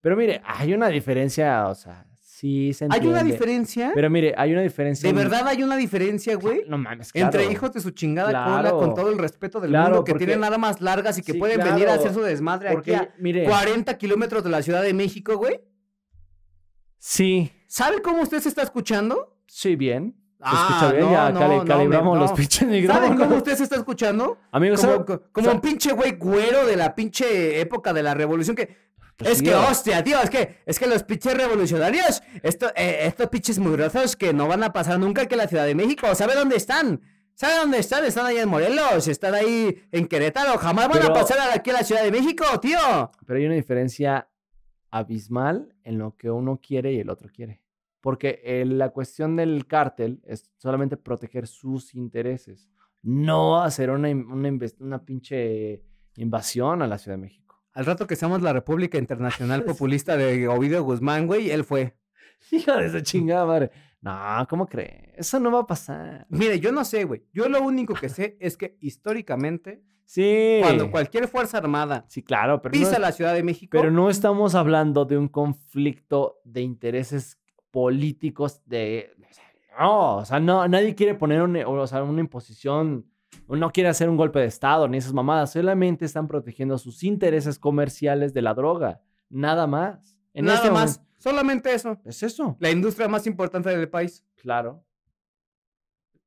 Pero mire, hay una diferencia, o sea, sí se ¿Hay una entiende. diferencia? Pero mire, hay una diferencia. ¿De en- verdad hay una diferencia, güey? No mames, Entre claro. hijos de su chingada cola, con todo el respeto del Claro, mundo, que porque- tienen armas largas y que Sí, pueden venir a hacer su desmadre Porque, aquí a mire, 40 kilómetros de la Ciudad de México, güey. sí, ¿Sabe cómo usted se está escuchando? sí, bien. Ah, escucha bien, no, ya no, cali- no, calibramos me- los no. pinches ¿Sabe micrófonos. cómo usted se está escuchando? Amigo, Como, ¿sabe- co- como un pinche güey güero de la pinche época de la revolución que... Pues es que, hostia, tío, es que, es que los pinches revolucionarios, esto, eh, estos pinches mugrosos que no van a pasar nunca aquí a la Ciudad de México, ¿sabe dónde están? ¿Sabe dónde están? Están ahí en Morelos, están ahí en Querétaro, jamás van Pero- a pasar aquí a la Ciudad de México, tío. Pero hay una diferencia abismal en lo que uno quiere y el otro quiere. Porque eh, la cuestión del cártel es solamente proteger sus intereses, no hacer una, una, una pinche invasión a la Ciudad de México. Al rato que seamos la República Internacional Populista de Ovidio Guzmán, güey, él fue. Hijo de esa chingada madre. No, ¿cómo crees? Eso no va a pasar. Mire, yo no sé, güey. Yo lo único que sé es que históricamente, Sí. cuando cualquier fuerza armada Sí, claro, pero pisa no, la Ciudad de México, pero no estamos hablando de un conflicto de intereses políticos de... No, o sea, no, nadie quiere poner un- o sea, una imposición, no quiere hacer un golpe de Estado ni esas mamadas, solamente están protegiendo sus intereses comerciales de la droga, nada más. En nada este más, momento- solamente eso. Es eso, La industria más importante del país. claro.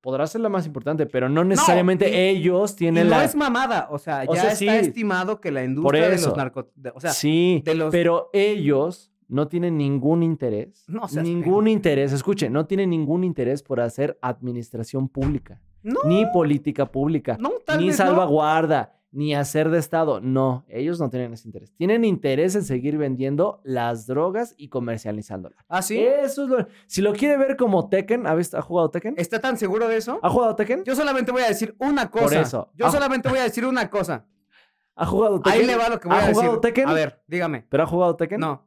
Podrá ser la más importante, pero no necesariamente y- ellos Y tienen no la... es mamada, o sea, O ya sea, está sí. estimado que la industria de los narcóticos, o sea, sí, de los- pero ellos no tienen ningún interés. No ningún interés, escuche, no tienen ningún interés por hacer administración pública, no, ni política pública, no, tal ni vez no. salvaguarda, ni hacer de Estado. No, ellos no tienen ese interés. Tienen interés en seguir vendiendo las drogas y comercializándolas. ¿Ah, sí? Eso es lo... Si lo quiere ver como Tekken, ¿ha, visto- ¿ha jugado Tekken? ¿Está tan seguro de eso? ¿Ha jugado Tekken? Yo solamente voy a decir una cosa. Por eso. Yo Ah. solamente voy a decir una cosa. ¿Ha jugado Tekken? Ahí le va lo que voy ¿Ha a decir. jugado Tekken? A ver, dígame. ¿Pero ha jugado Tekken? No,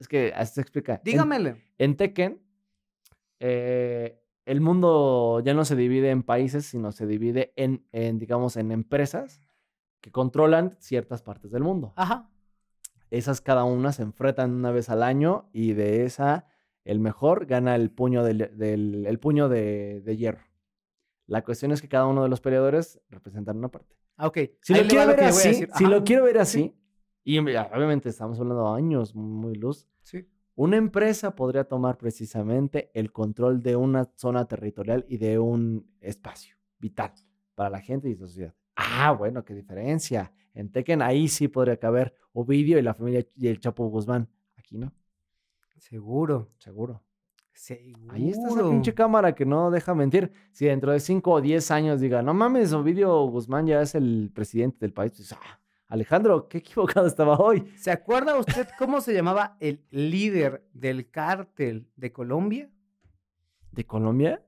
Es que así se explica. En- dígamele. En Tekken, eh, el mundo ya no se divide en países, sino se divide en, en, digamos, en empresas que controlan ciertas partes del mundo. Ajá. Esas cada una se enfrentan una vez al año y de esa el mejor gana el puño, del, del- el puño de, de hierro. La cuestión es que cada uno de los peleadores representan una parte. Ah, ok. Si lo quiero ver así, si lo quiero ver así, y obviamente estamos hablando de años muy luz, Sí. Una empresa podría tomar precisamente el control de una zona territorial y de un espacio vital para la gente y la sociedad. Ah, bueno, qué diferencia. En Tekken ahí sí podría caber Ovidio y la familia y el Chapo Guzmán. Aquí no, Seguro. seguro. Seguro. Ahí está esa pinche cámara que no deja mentir. Si dentro de 5 o 10 años diga, no mames, Ovidio Guzmán ya es el presidente del país, pues, ah, Alejandro, qué equivocado estaba hoy. ¿Se acuerda usted cómo se llamaba el líder del cártel de Colombia? ¿De Colombia?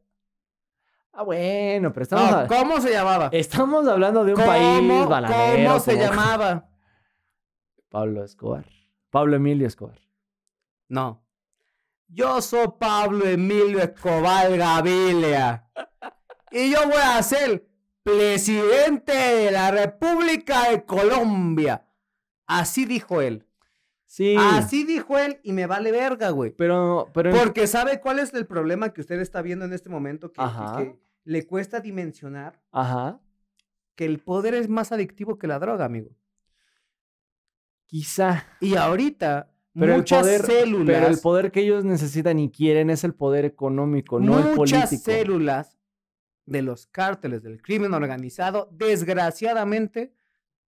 Ah, bueno, pero estamos, No, a- ¿Cómo se llamaba? estamos hablando de un ¿Cómo, país balanero. ¿Cómo se como llamaba? Pablo Escobar. Pablo Emilio Escobar. No. Yo soy Pablo Emilio Escobar Gavilia. Y yo voy a ser presidente de la República de Colombia. Así dijo él. Sí, Así dijo él y me vale verga, güey. pero, pero Porque sabe cuál es el problema que usted está viendo en este momento que, Ajá. que le cuesta dimensionar ajá, que el poder es más adictivo que la droga, amigo. quizá. Y ahorita Pero muchas el poder, células, pero el poder que ellos necesitan y quieren es el poder económico, no el muchas político. células de los cárteles del crimen organizado, desgraciadamente,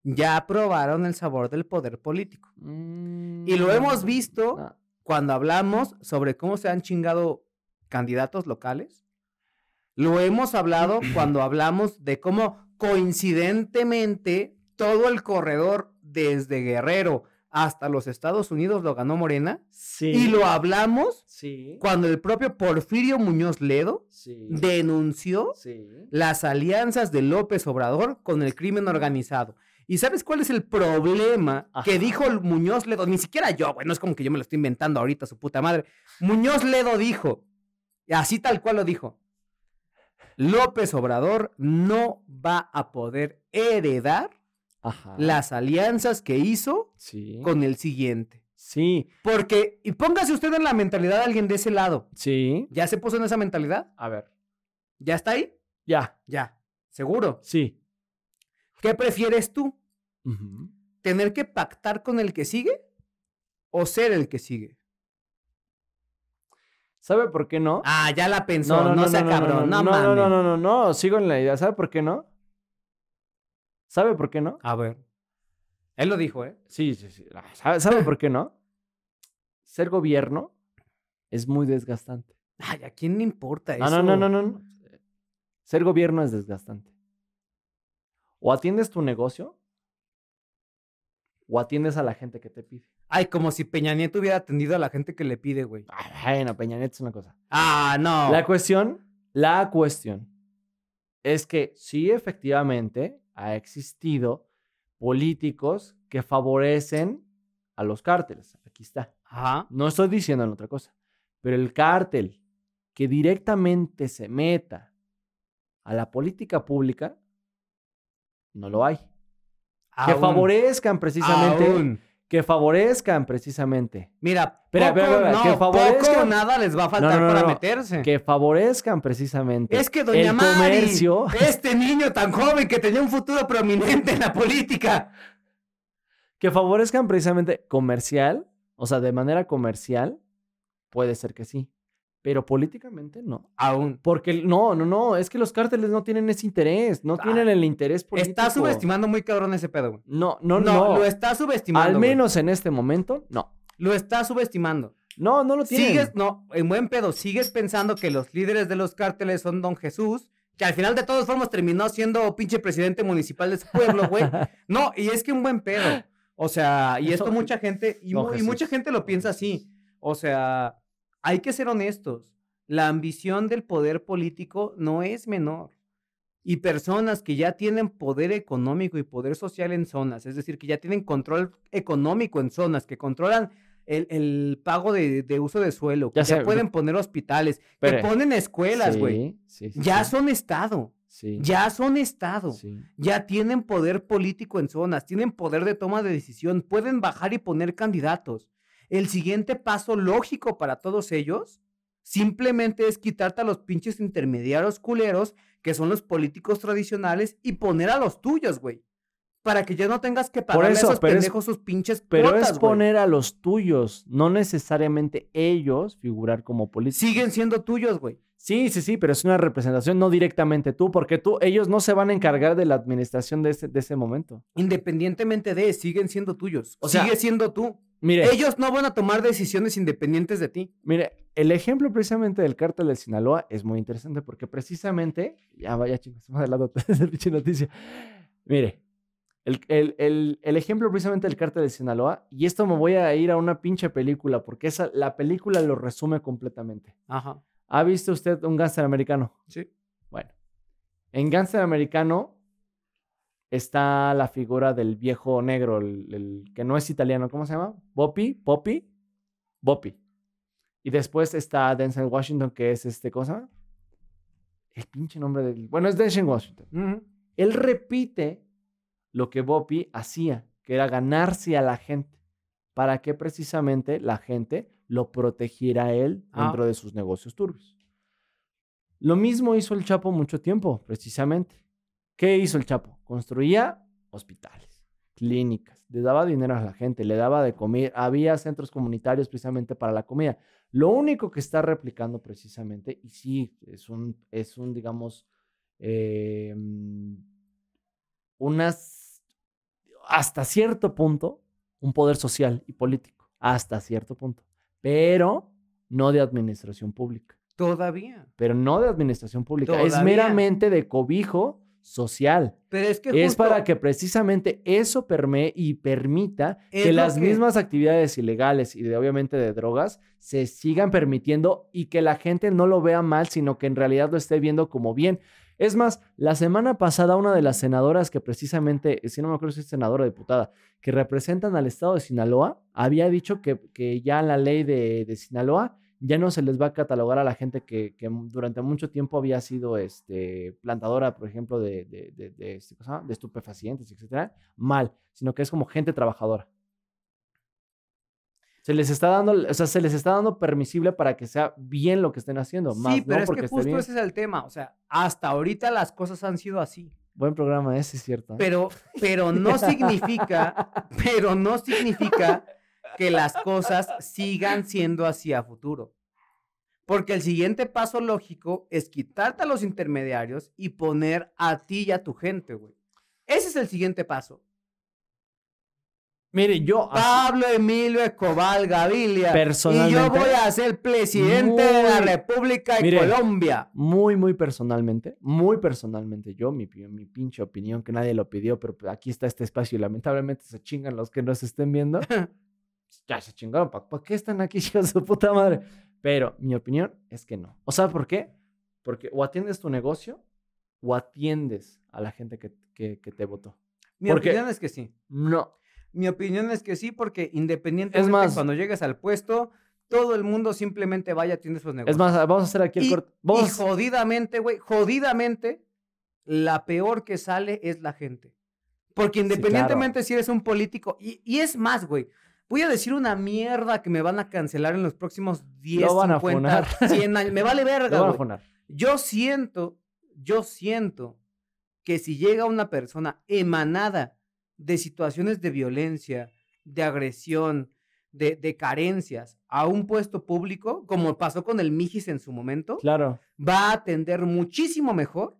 ya probaron el sabor del poder político. Y lo hemos Mm, visto ah, cuando hablamos sobre cómo se han chingado candidatos locales. Lo hemos hablado cuando hablamos de cómo coincidentemente todo el corredor desde Guerrero hasta los Estados Unidos lo ganó Morena. Sí. Y lo hablamos Sí. cuando el propio Porfirio Muñoz Ledo Sí. denunció las alianzas de López Obrador con el crimen organizado. ¿Y sabes cuál es el problema que dijo el Muñoz Ledo? Ni siquiera yo, güey, no es como que yo me lo estoy inventando ahorita, su puta madre. Muñoz Ledo dijo, así tal cual lo dijo, López Obrador no va a poder heredar Ajá. las alianzas que hizo Sí. con el siguiente. Sí. Porque, y póngase usted en la mentalidad de alguien de ese lado. Sí. ¿Ya se puso en esa mentalidad? A ver. ¿Ya está ahí? Ya. Ya. ¿Seguro? Sí. ¿Qué prefieres tú? ¿Tener que pactar con el que sigue o ser el que sigue? ¿Sabe por qué no? Ah, ya la pensó, no, sea cabrón, no, no, no, no, mames. no, no, no, sigo en la idea. ¿Sabe por qué no? ¿Sabe por qué no? A ver. Él lo dijo, ¿eh? Sí, sí, sí. Ah, ¿Sabe, sabe por qué no? Ser gobierno es muy desgastante. Ay, ¿a quién le importa eso? No, no, no, no, no, no. Ser gobierno es desgastante. O atiendes tu negocio o atiendes a la gente que te pide. Ay, como si Peña Nieto hubiera atendido a la gente que le pide, güey. Ay, bueno, Peña Nieto es una cosa. Ah, no. La cuestión, la cuestión es que sí, efectivamente, ha existido políticos que favorecen a los cárteles. Aquí está. Ajá. No estoy diciendo en otra cosa, pero el cártel que directamente se meta a la política pública, no lo hay. Que favorezcan precisamente, Aún. Que favorezcan precisamente, Mira, poco, no, que favorezcan- poco nada les va a faltar No, no, no, para meterse. que favorezcan precisamente Es que doña el Mari, comercio. este niño tan joven que tenía un futuro prominente en la política. que favorezcan precisamente comercial, o sea, de manera comercial, puede ser que sí, pero políticamente no. Aún. Porque no, no, no, es que los cárteles no tienen ese interés, no Ah, tienen el interés político. Está subestimando muy cabrón ese pedo, güey. No, no, No, no. lo está subestimando. Al güey. menos en este momento, no. Lo está subestimando. No, no lo tienen. Sigues, no, en buen pedo, sigues pensando que los líderes de los cárteles son Don Jesús, que al final de todas formas terminó siendo pinche presidente municipal de su pueblo, güey. No, y es que un buen pedo. O sea, y esto mucha gente, y, mu- mucha gente lo piensa así. O sea, hay que ser honestos. La ambición del poder político no es menor. Y personas que ya tienen poder económico y poder social en zonas, es decir, que ya tienen control económico en zonas, que controlan el, el pago de, de uso de suelo, que Ya ya, sé, pueden poner hospitales, que ponen escuelas, güey. Sí, sí, sí, Ya son Estado, ya son Estado. Ya tienen poder político en zonas, tienen poder de toma de decisión, pueden bajar y poner candidatos. El siguiente paso lógico para todos ellos Simplemente es quitarte a los pinches intermediarios culeros, que son los políticos tradicionales, y poner a los tuyos, güey. Para que ya no tengas que pagar a eso, esos es- pendejos sus pinches Pero cuotas, es güey. poner a los tuyos, no necesariamente ellos figurar como políticos. Siguen siendo tuyos, güey. Sí, sí, sí, pero es una representación, no directamente tú, porque tú, ellos no se van a encargar de la administración de ese, de ese momento. Independientemente de, siguen siendo tuyos. O sea, Sigue siendo tú. Mire, Ellos no van a tomar decisiones independientes de ti. mire, el ejemplo precisamente del cártel de Sinaloa es muy interesante porque precisamente, ya vaya chingos, más adelante esa pinche noticia. Mire, el, el- el- el ejemplo precisamente del cártel de Sinaloa, y esto me voy a ir a una pinche película porque esa, la película lo resume completamente. Ajá. ¿Ha visto usted un gángster americano? Sí. Bueno, en Gánster Americano está la figura del viejo negro, el, el que no es italiano, ¿cómo se llama? Boppy, Poppy, Boppy. Y después está Denzel Washington, que es este, ¿cómo se llama? El pinche nombre del... Bueno, es Denzel Washington. Él repite lo que Boppy hacía, que era ganarse a la gente, para que precisamente la gente lo protegiera a él Ah. dentro de sus negocios turbios. Lo mismo hizo el Chapo mucho tiempo, precisamente. ¿Qué hizo el Chapo? Construía hospitales, clínicas, le daba dinero a la gente, le daba de comer, había centros comunitarios precisamente para la comida. Lo único que está replicando precisamente, y sí, es un, es un digamos, eh, mm, unas, hasta cierto punto, un poder social y político, hasta cierto punto, pero no de administración pública, Todavía. pero no de administración pública, es meramente de cobijo social. Pero es que Es para que precisamente eso permee y permita Es que las que- mismas actividades ilegales y de obviamente de drogas se sigan permitiendo y que la gente no lo vea mal, sino que en realidad lo esté viendo como bien. Es más, la semana pasada una de las senadoras que precisamente, si no me acuerdo si es senadora o diputada, que representan al estado de Sinaloa, había dicho que, que ya la ley de, de Sinaloa ya no se les va a catalogar a la gente que, que durante mucho tiempo había sido este, plantadora, por ejemplo, de, de, de, de, este, de estupefacientes, etcétera, mal, sino que es como gente trabajadora. Se les está dando, o sea, se les está dando permisible para que sea bien lo que estén haciendo, más Sí, pero no es que justo ese es el tema. O sea, hasta ahorita las cosas han sido así. Buen programa ese, es cierto. ¿eh? Pero, pero no significa, pero no significa que las cosas sigan siendo así a futuro. Porque el siguiente paso lógico es quitarte a los intermediarios y poner a ti y a tu gente, güey. Ese es el siguiente paso. Mire, yo Pablo Emilio Escobar Gavilia. Y Personalmente, yo voy a ser presidente de la muy- República de Mire, Colombia. muy, muy personalmente, muy personalmente, yo, mi, mi pinche opinión, que nadie lo pidió, pero pues, aquí está este espacio y lamentablemente se chingan los que nos estén viendo. ya se chingaron, ¿para qué están aquí, hijos de su puta madre? Pero mi opinión es que no. ¿O sabes por qué? Porque o atiendes tu negocio o atiendes a la gente que, que- que te votó. Mi Porque- opinión es que sí. No. Mi opinión es que sí, porque independientemente Es más- cuando llegues al puesto, todo el mundo simplemente vaya a atiende sus negocios. Es más, vamos a hacer aquí el y, corte. y jodidamente, güey, jodidamente, la peor que sale es la gente. Porque Sí, independientemente si eres un político, y, y es más, güey, voy a decir una mierda que me van a cancelar en los próximos 10, Lo van a 50, funar. 100 años. Me vale lo verga, van a funar. Yo siento, yo siento que si llega una persona emanada de situaciones de violencia, de agresión, de, de carencias a un puesto público, como pasó con el Mijis en su momento, Claro. va a atender muchísimo mejor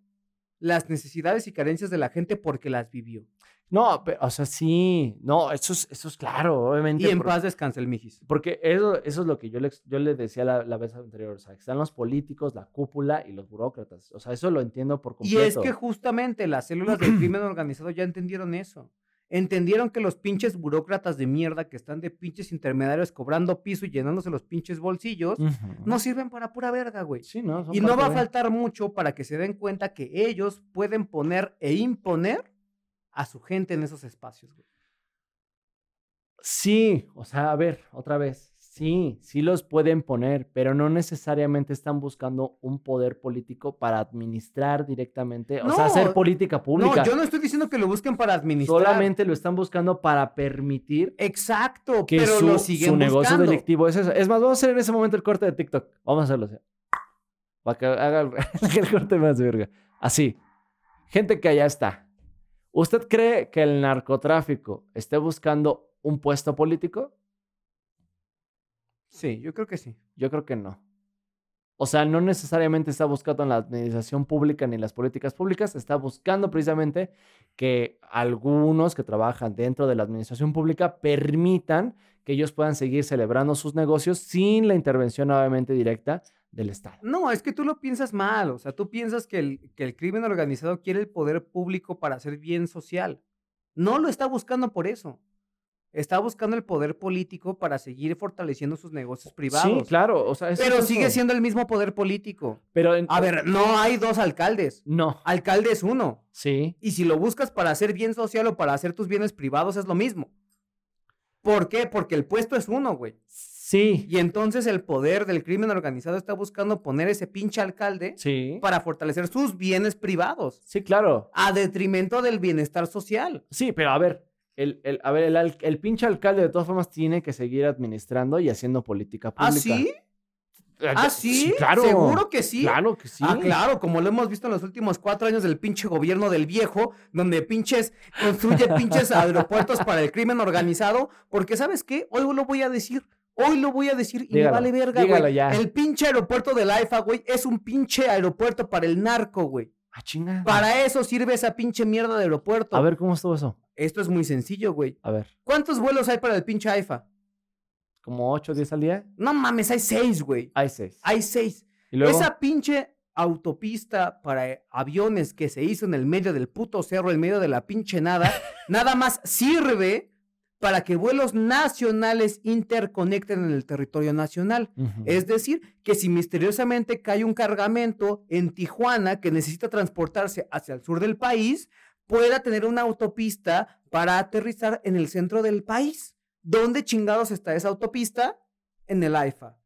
las necesidades y carencias de la gente porque las vivió. No, pe- o sea, sí. No, eso es, eso es claro, obviamente. Y en por- paz descanse el Mijis. Porque eso, eso es lo que yo le, yo le decía la, la vez anterior. O sea, están los políticos, la cúpula y los burócratas. O sea, eso lo entiendo por Y completo. es que justamente las células del crimen organizado ya entendieron eso. Entendieron que los pinches burócratas de mierda que están de pinches intermediarios cobrando piso y llenándose los pinches bolsillos, no sirven para pura verga, güey. Sí, no. Y no va a faltar mucho para que se den cuenta que ellos pueden poner e imponer a su gente en esos espacios, güey. Sí, o sea, a ver, otra vez. Sí, sí los pueden poner, pero no necesariamente están buscando un poder político para administrar directamente, o sea, hacer política pública. No, yo no estoy diciendo que lo busquen para administrar. Solamente lo están buscando para permitir Exacto, que pero su, lo siguen su negocio buscando. delictivo es eso. Es más, vamos a hacer en ese momento el corte de TikTok. Vamos a hacerlo así. Para que haga el, el corte más verga. Así. Gente que allá está. ¿Usted cree que el narcotráfico esté buscando un puesto político? Sí, yo creo que sí. Yo creo que no. O sea, no necesariamente está buscando en la administración pública ni las políticas públicas, está buscando precisamente que algunos que trabajan dentro de la administración pública permitan que ellos puedan seguir celebrando sus negocios sin la intervención nuevamente directa del Estado. No, es que tú lo piensas mal. O sea, tú piensas que el, que el crimen organizado quiere el poder público para hacer bien social. No lo está buscando por eso. Está buscando el poder político para seguir fortaleciendo sus negocios privados. Sí, claro. O sea, eso Pero es sigue eso. siendo el mismo poder político. Pero en- A ver, no hay dos alcaldes. No. Alcalde es uno. Sí. Y si lo buscas para hacer bien social o para hacer tus bienes privados, es lo mismo. ¿Por qué? Porque el puesto es uno, güey. Sí. Y entonces el poder del crimen organizado está buscando poner ese pinche alcalde Sí. para fortalecer sus bienes privados Sí, claro. a detrimento del bienestar social. Sí, pero a ver, el, el- a ver, el, pinche alcalde de todas formas tiene que seguir administrando y haciendo política pública. ¿Ah, sí? Eh, ¿Ah, sí? claro. ¿Seguro que sí? Claro que sí. Ah, claro, como lo hemos visto en los últimos cuatro años del pinche gobierno del viejo, donde pinches construye pinches aeropuertos para el crimen organizado, porque ¿sabes qué? Hoy lo voy a decir, hoy lo voy a decir y Dígalo, me vale verga, güey. El pinche aeropuerto del AIFA, güey, es un pinche aeropuerto para el narco, güey. Ah, chinga. Para eso sirve esa pinche mierda de aeropuerto. A ver, ¿cómo estuvo eso? Esto es muy sencillo, güey. A ver, ¿Cuántos vuelos hay para el pinche AIFA? ¿como 8 o 10 al día? No mames, hay seis, güey. Hay 6. Hay seis. Y luego, Esa pinche autopista para aviones que se hizo en el medio del puto cerro, en medio de la pinche nada, nada más sirve para que vuelos nacionales interconecten en el territorio nacional. Es decir, que si misteriosamente cae un cargamento en Tijuana que necesita transportarse hacia el sur del país, pueda tener una autopista para aterrizar en el centro del país. ¿Dónde chingados está esa autopista? En el AIFA.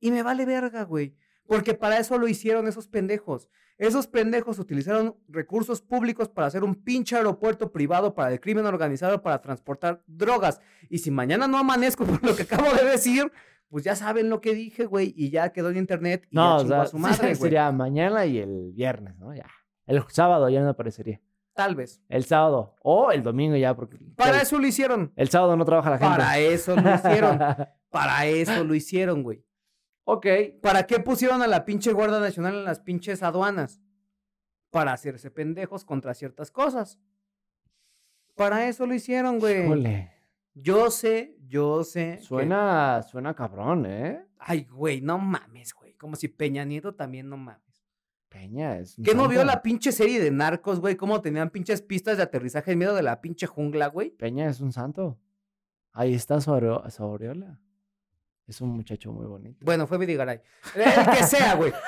Y me vale verga, güey. Porque para eso lo hicieron esos pendejos. Esos pendejos utilizaron recursos públicos para hacer un pinche aeropuerto privado para el crimen organizado para transportar drogas. Y si mañana no amanezco por lo que acabo de decir, pues ya saben lo que dije, güey, y ya quedó en internet y no, ya o sea, a su madre, güey. sería mañana y el viernes, ¿no? Ya. El sábado ya no aparecería. Tal vez. El sábado. O el domingo ya, porque. Para eso lo hicieron. el sábado no trabaja la gente. Para eso lo hicieron. Para eso lo hicieron, güey. Ok. ¿Para qué pusieron a la pinche Guardia Nacional en las pinches aduanas? Para hacerse pendejos contra ciertas cosas. Para eso lo hicieron, güey. Híjole. Yo sé, yo sé. que- Suena, suena cabrón, ¿eh? Ay, güey, no mames, güey. Como si Peña Nieto también no mames. Peña es. un ¿Qué no vio la pinche serie de narcos, güey? Cómo tenían pinches pistas de aterrizaje en medio de la pinche jungla, güey. Peña es un santo. Ahí está su, areo- su aureola. Es un muchacho muy bonito. Bueno, fue Vidigaray. El que sea, güey.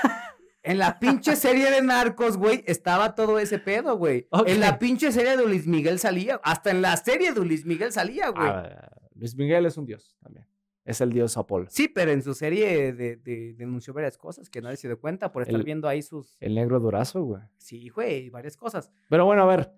En la pinche serie de narcos, güey, estaba todo ese pedo, güey. En la pinche serie de Luis Miguel salía. Hasta en la serie de Luis Miguel salía, güey. Ah, Luis Miguel es un dios también. Es el dios Apolo. Sí, pero en su serie de, de- denunció varias cosas que nadie se dio cuenta por estar El- viendo ahí sus. El negro durazo, güey. Sí, güey, varias cosas. Pero bueno, a ver.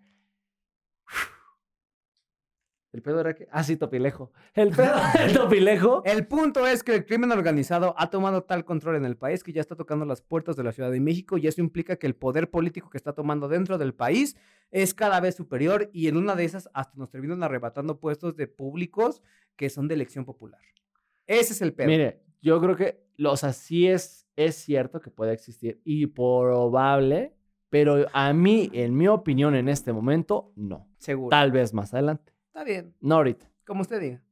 El pedo era que. Ah, sí, Topilejo. El pedo del Topilejo. El punto es que el crimen organizado ha tomado tal control en el país que ya está tocando las puertas de la Ciudad de México y eso implica que el poder político que está tomando dentro del país es cada vez superior y en una de esas hasta nos terminan arrebatando puestos de públicos que son de elección popular. Ese es el pedo. Mire, yo creo que. lo- O sea, sí es, es cierto que puede existir y probable, pero a mí, en mi opinión, en este momento, no. Seguro. Tal vez más adelante. Está bien, No ahorita. como usted diga.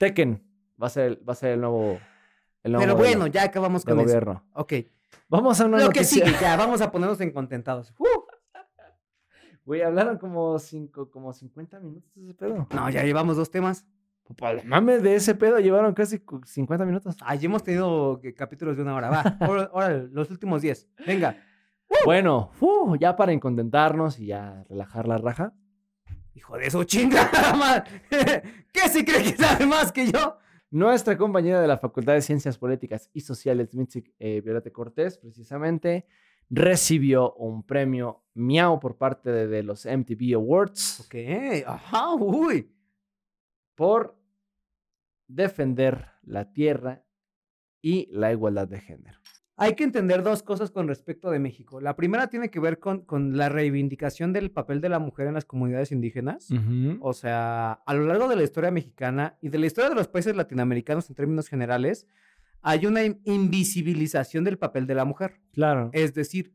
Tekken va a ser, va a ser el nuevo. El nuevo Pero bueno, ya acabamos con eso. gobierno. Ok. Vamos a una Lo que noticia. sigue, ya, vamos a ponernos en contentados. Uh, Güey, hablaron como, cinco, como 50 minutos de ese pedo. no, ya llevamos dos temas. Mames, de ese pedo llevaron casi cu- 50 minutos. Ay, hemos tenido eh, capítulos de una hora. Va, ahora, ahora, los últimos diez. Venga. Bueno, fu, ya para incontentarnos y ya relajar la raja. Hijo de su chingada madre. ¿Qué se cree que sabe más que yo? Nuestra compañera de la Facultad de Ciencias Políticas y Sociales, Mitzi eh, Violeta Cortés, precisamente, recibió un premio Miau por parte de, de los MTV Awards Ok, ajá, uy. por defender la tierra y la igualdad de género. Hay que entender dos cosas con respecto de México. La primera tiene que ver con, con la reivindicación del papel de la mujer en las comunidades indígenas. O sea, a lo largo de la historia mexicana y de la historia de los países latinoamericanos en términos generales, hay una in- invisibilización del papel de la mujer. Claro. Es decir,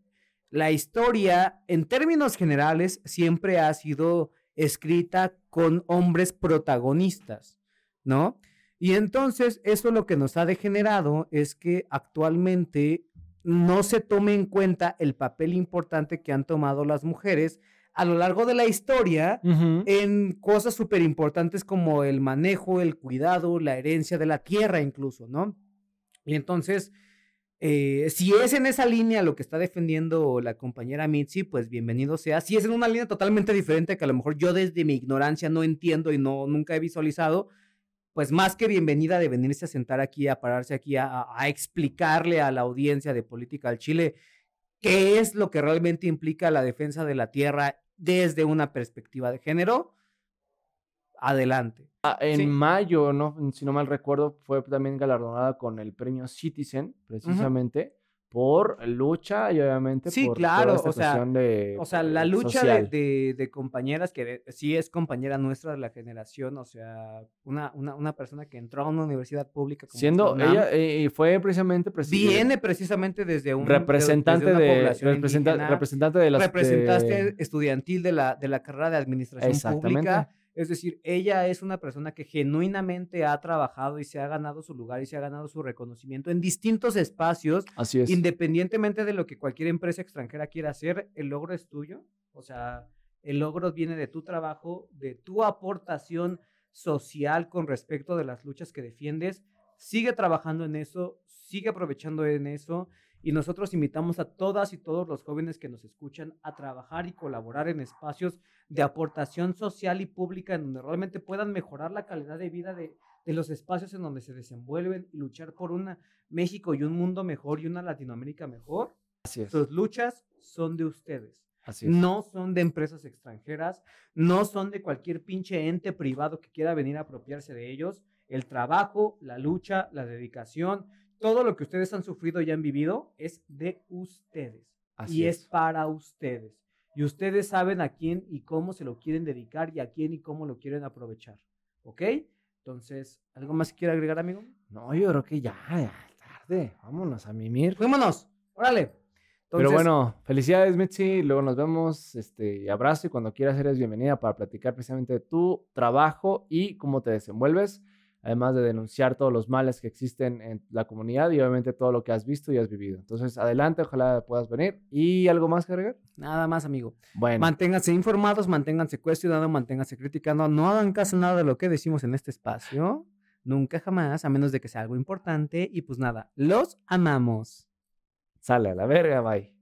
la historia, en términos generales, siempre ha sido escrita con hombres protagonistas, ¿no? Y entonces, eso lo que nos ha degenerado es que actualmente no se tome en cuenta el papel importante que han tomado las mujeres a lo largo de la historia en cosas súper importantes como el manejo, el cuidado, la herencia de la tierra incluso, ¿no? Y entonces, eh, si es en esa línea lo que está defendiendo la compañera Mitzi, pues bienvenido sea. Si es en una línea totalmente diferente que a lo mejor yo desde mi ignorancia no entiendo y no nunca he visualizado, pues más que bienvenida de venirse a sentar aquí, a pararse aquí, a, explicarle a la audiencia de Política al Chile qué es lo que realmente implica la defensa de la tierra desde una perspectiva de género. Adelante. Ah, en Sí. mayo, no, si no mal recuerdo, fue también galardonada con el premio Citizen, precisamente, por lucha y obviamente Sí, por claro, toda esta o sea, de, O sea, la eh, lucha de, de- de compañeras que de- sí es compañera nuestra de la generación, o sea, una, una, una persona que entró a una universidad pública como la Siendo UNAM, ella, eh, y fue precisamente viene precisamente desde un representante de, una población representa- indígena, representante de las representaste de- estudiantil de la, de la carrera de administración pública. Es decir, ella es una persona que genuinamente ha trabajado y se ha ganado su lugar y se ha ganado su reconocimiento en distintos espacios Así es. Independientemente de lo que cualquier empresa extranjera quiera hacer, el logro es tuyo. O sea, el logro viene de tu trabajo, de tu aportación social con respecto de las luchas que defiendes. Sigue trabajando en eso, sigue aprovechando en eso. Y nosotros invitamos a todas y todos los jóvenes que nos escuchan a trabajar y colaborar en espacios de aportación social y pública en donde realmente puedan mejorar la calidad de vida de, de los espacios en donde se desenvuelven y luchar por una México y un mundo mejor y una Latinoamérica mejor. Así es. Sus luchas son de ustedes. Así es. No son de empresas extranjeras, no son de cualquier pinche ente privado que quiera venir a apropiarse de ellos. El trabajo, la lucha, la dedicación, todo lo que ustedes han sufrido y han vivido es de ustedes. Así y es para ustedes. Y ustedes saben a quién y cómo se lo quieren dedicar y a quién y cómo lo quieren aprovechar. ¿Ok? Entonces, ¿algo más que quiera agregar, amigo? No, yo creo que ya, ya es tarde. Vámonos a mimir. Fuémonos. Órale. Pero Entonces, bueno, felicidades, Mitzi. Luego nos vemos. Este, abrazo y cuando quieras eres bienvenida para platicar precisamente de tu trabajo y cómo te desenvuelves, además de denunciar todos los males que existen en la comunidad y obviamente todo lo que has visto y has vivido. Entonces, adelante, ojalá puedas venir. ¿Y algo más que agregar? Nada más, amigo. Bueno, Manténganse informados, manténganse cuestionando, manténganse criticando. No hagan caso nada de lo que decimos en este espacio. Nunca jamás, a menos de que sea algo importante. Y pues nada, los amamos. sale a la verga, bye.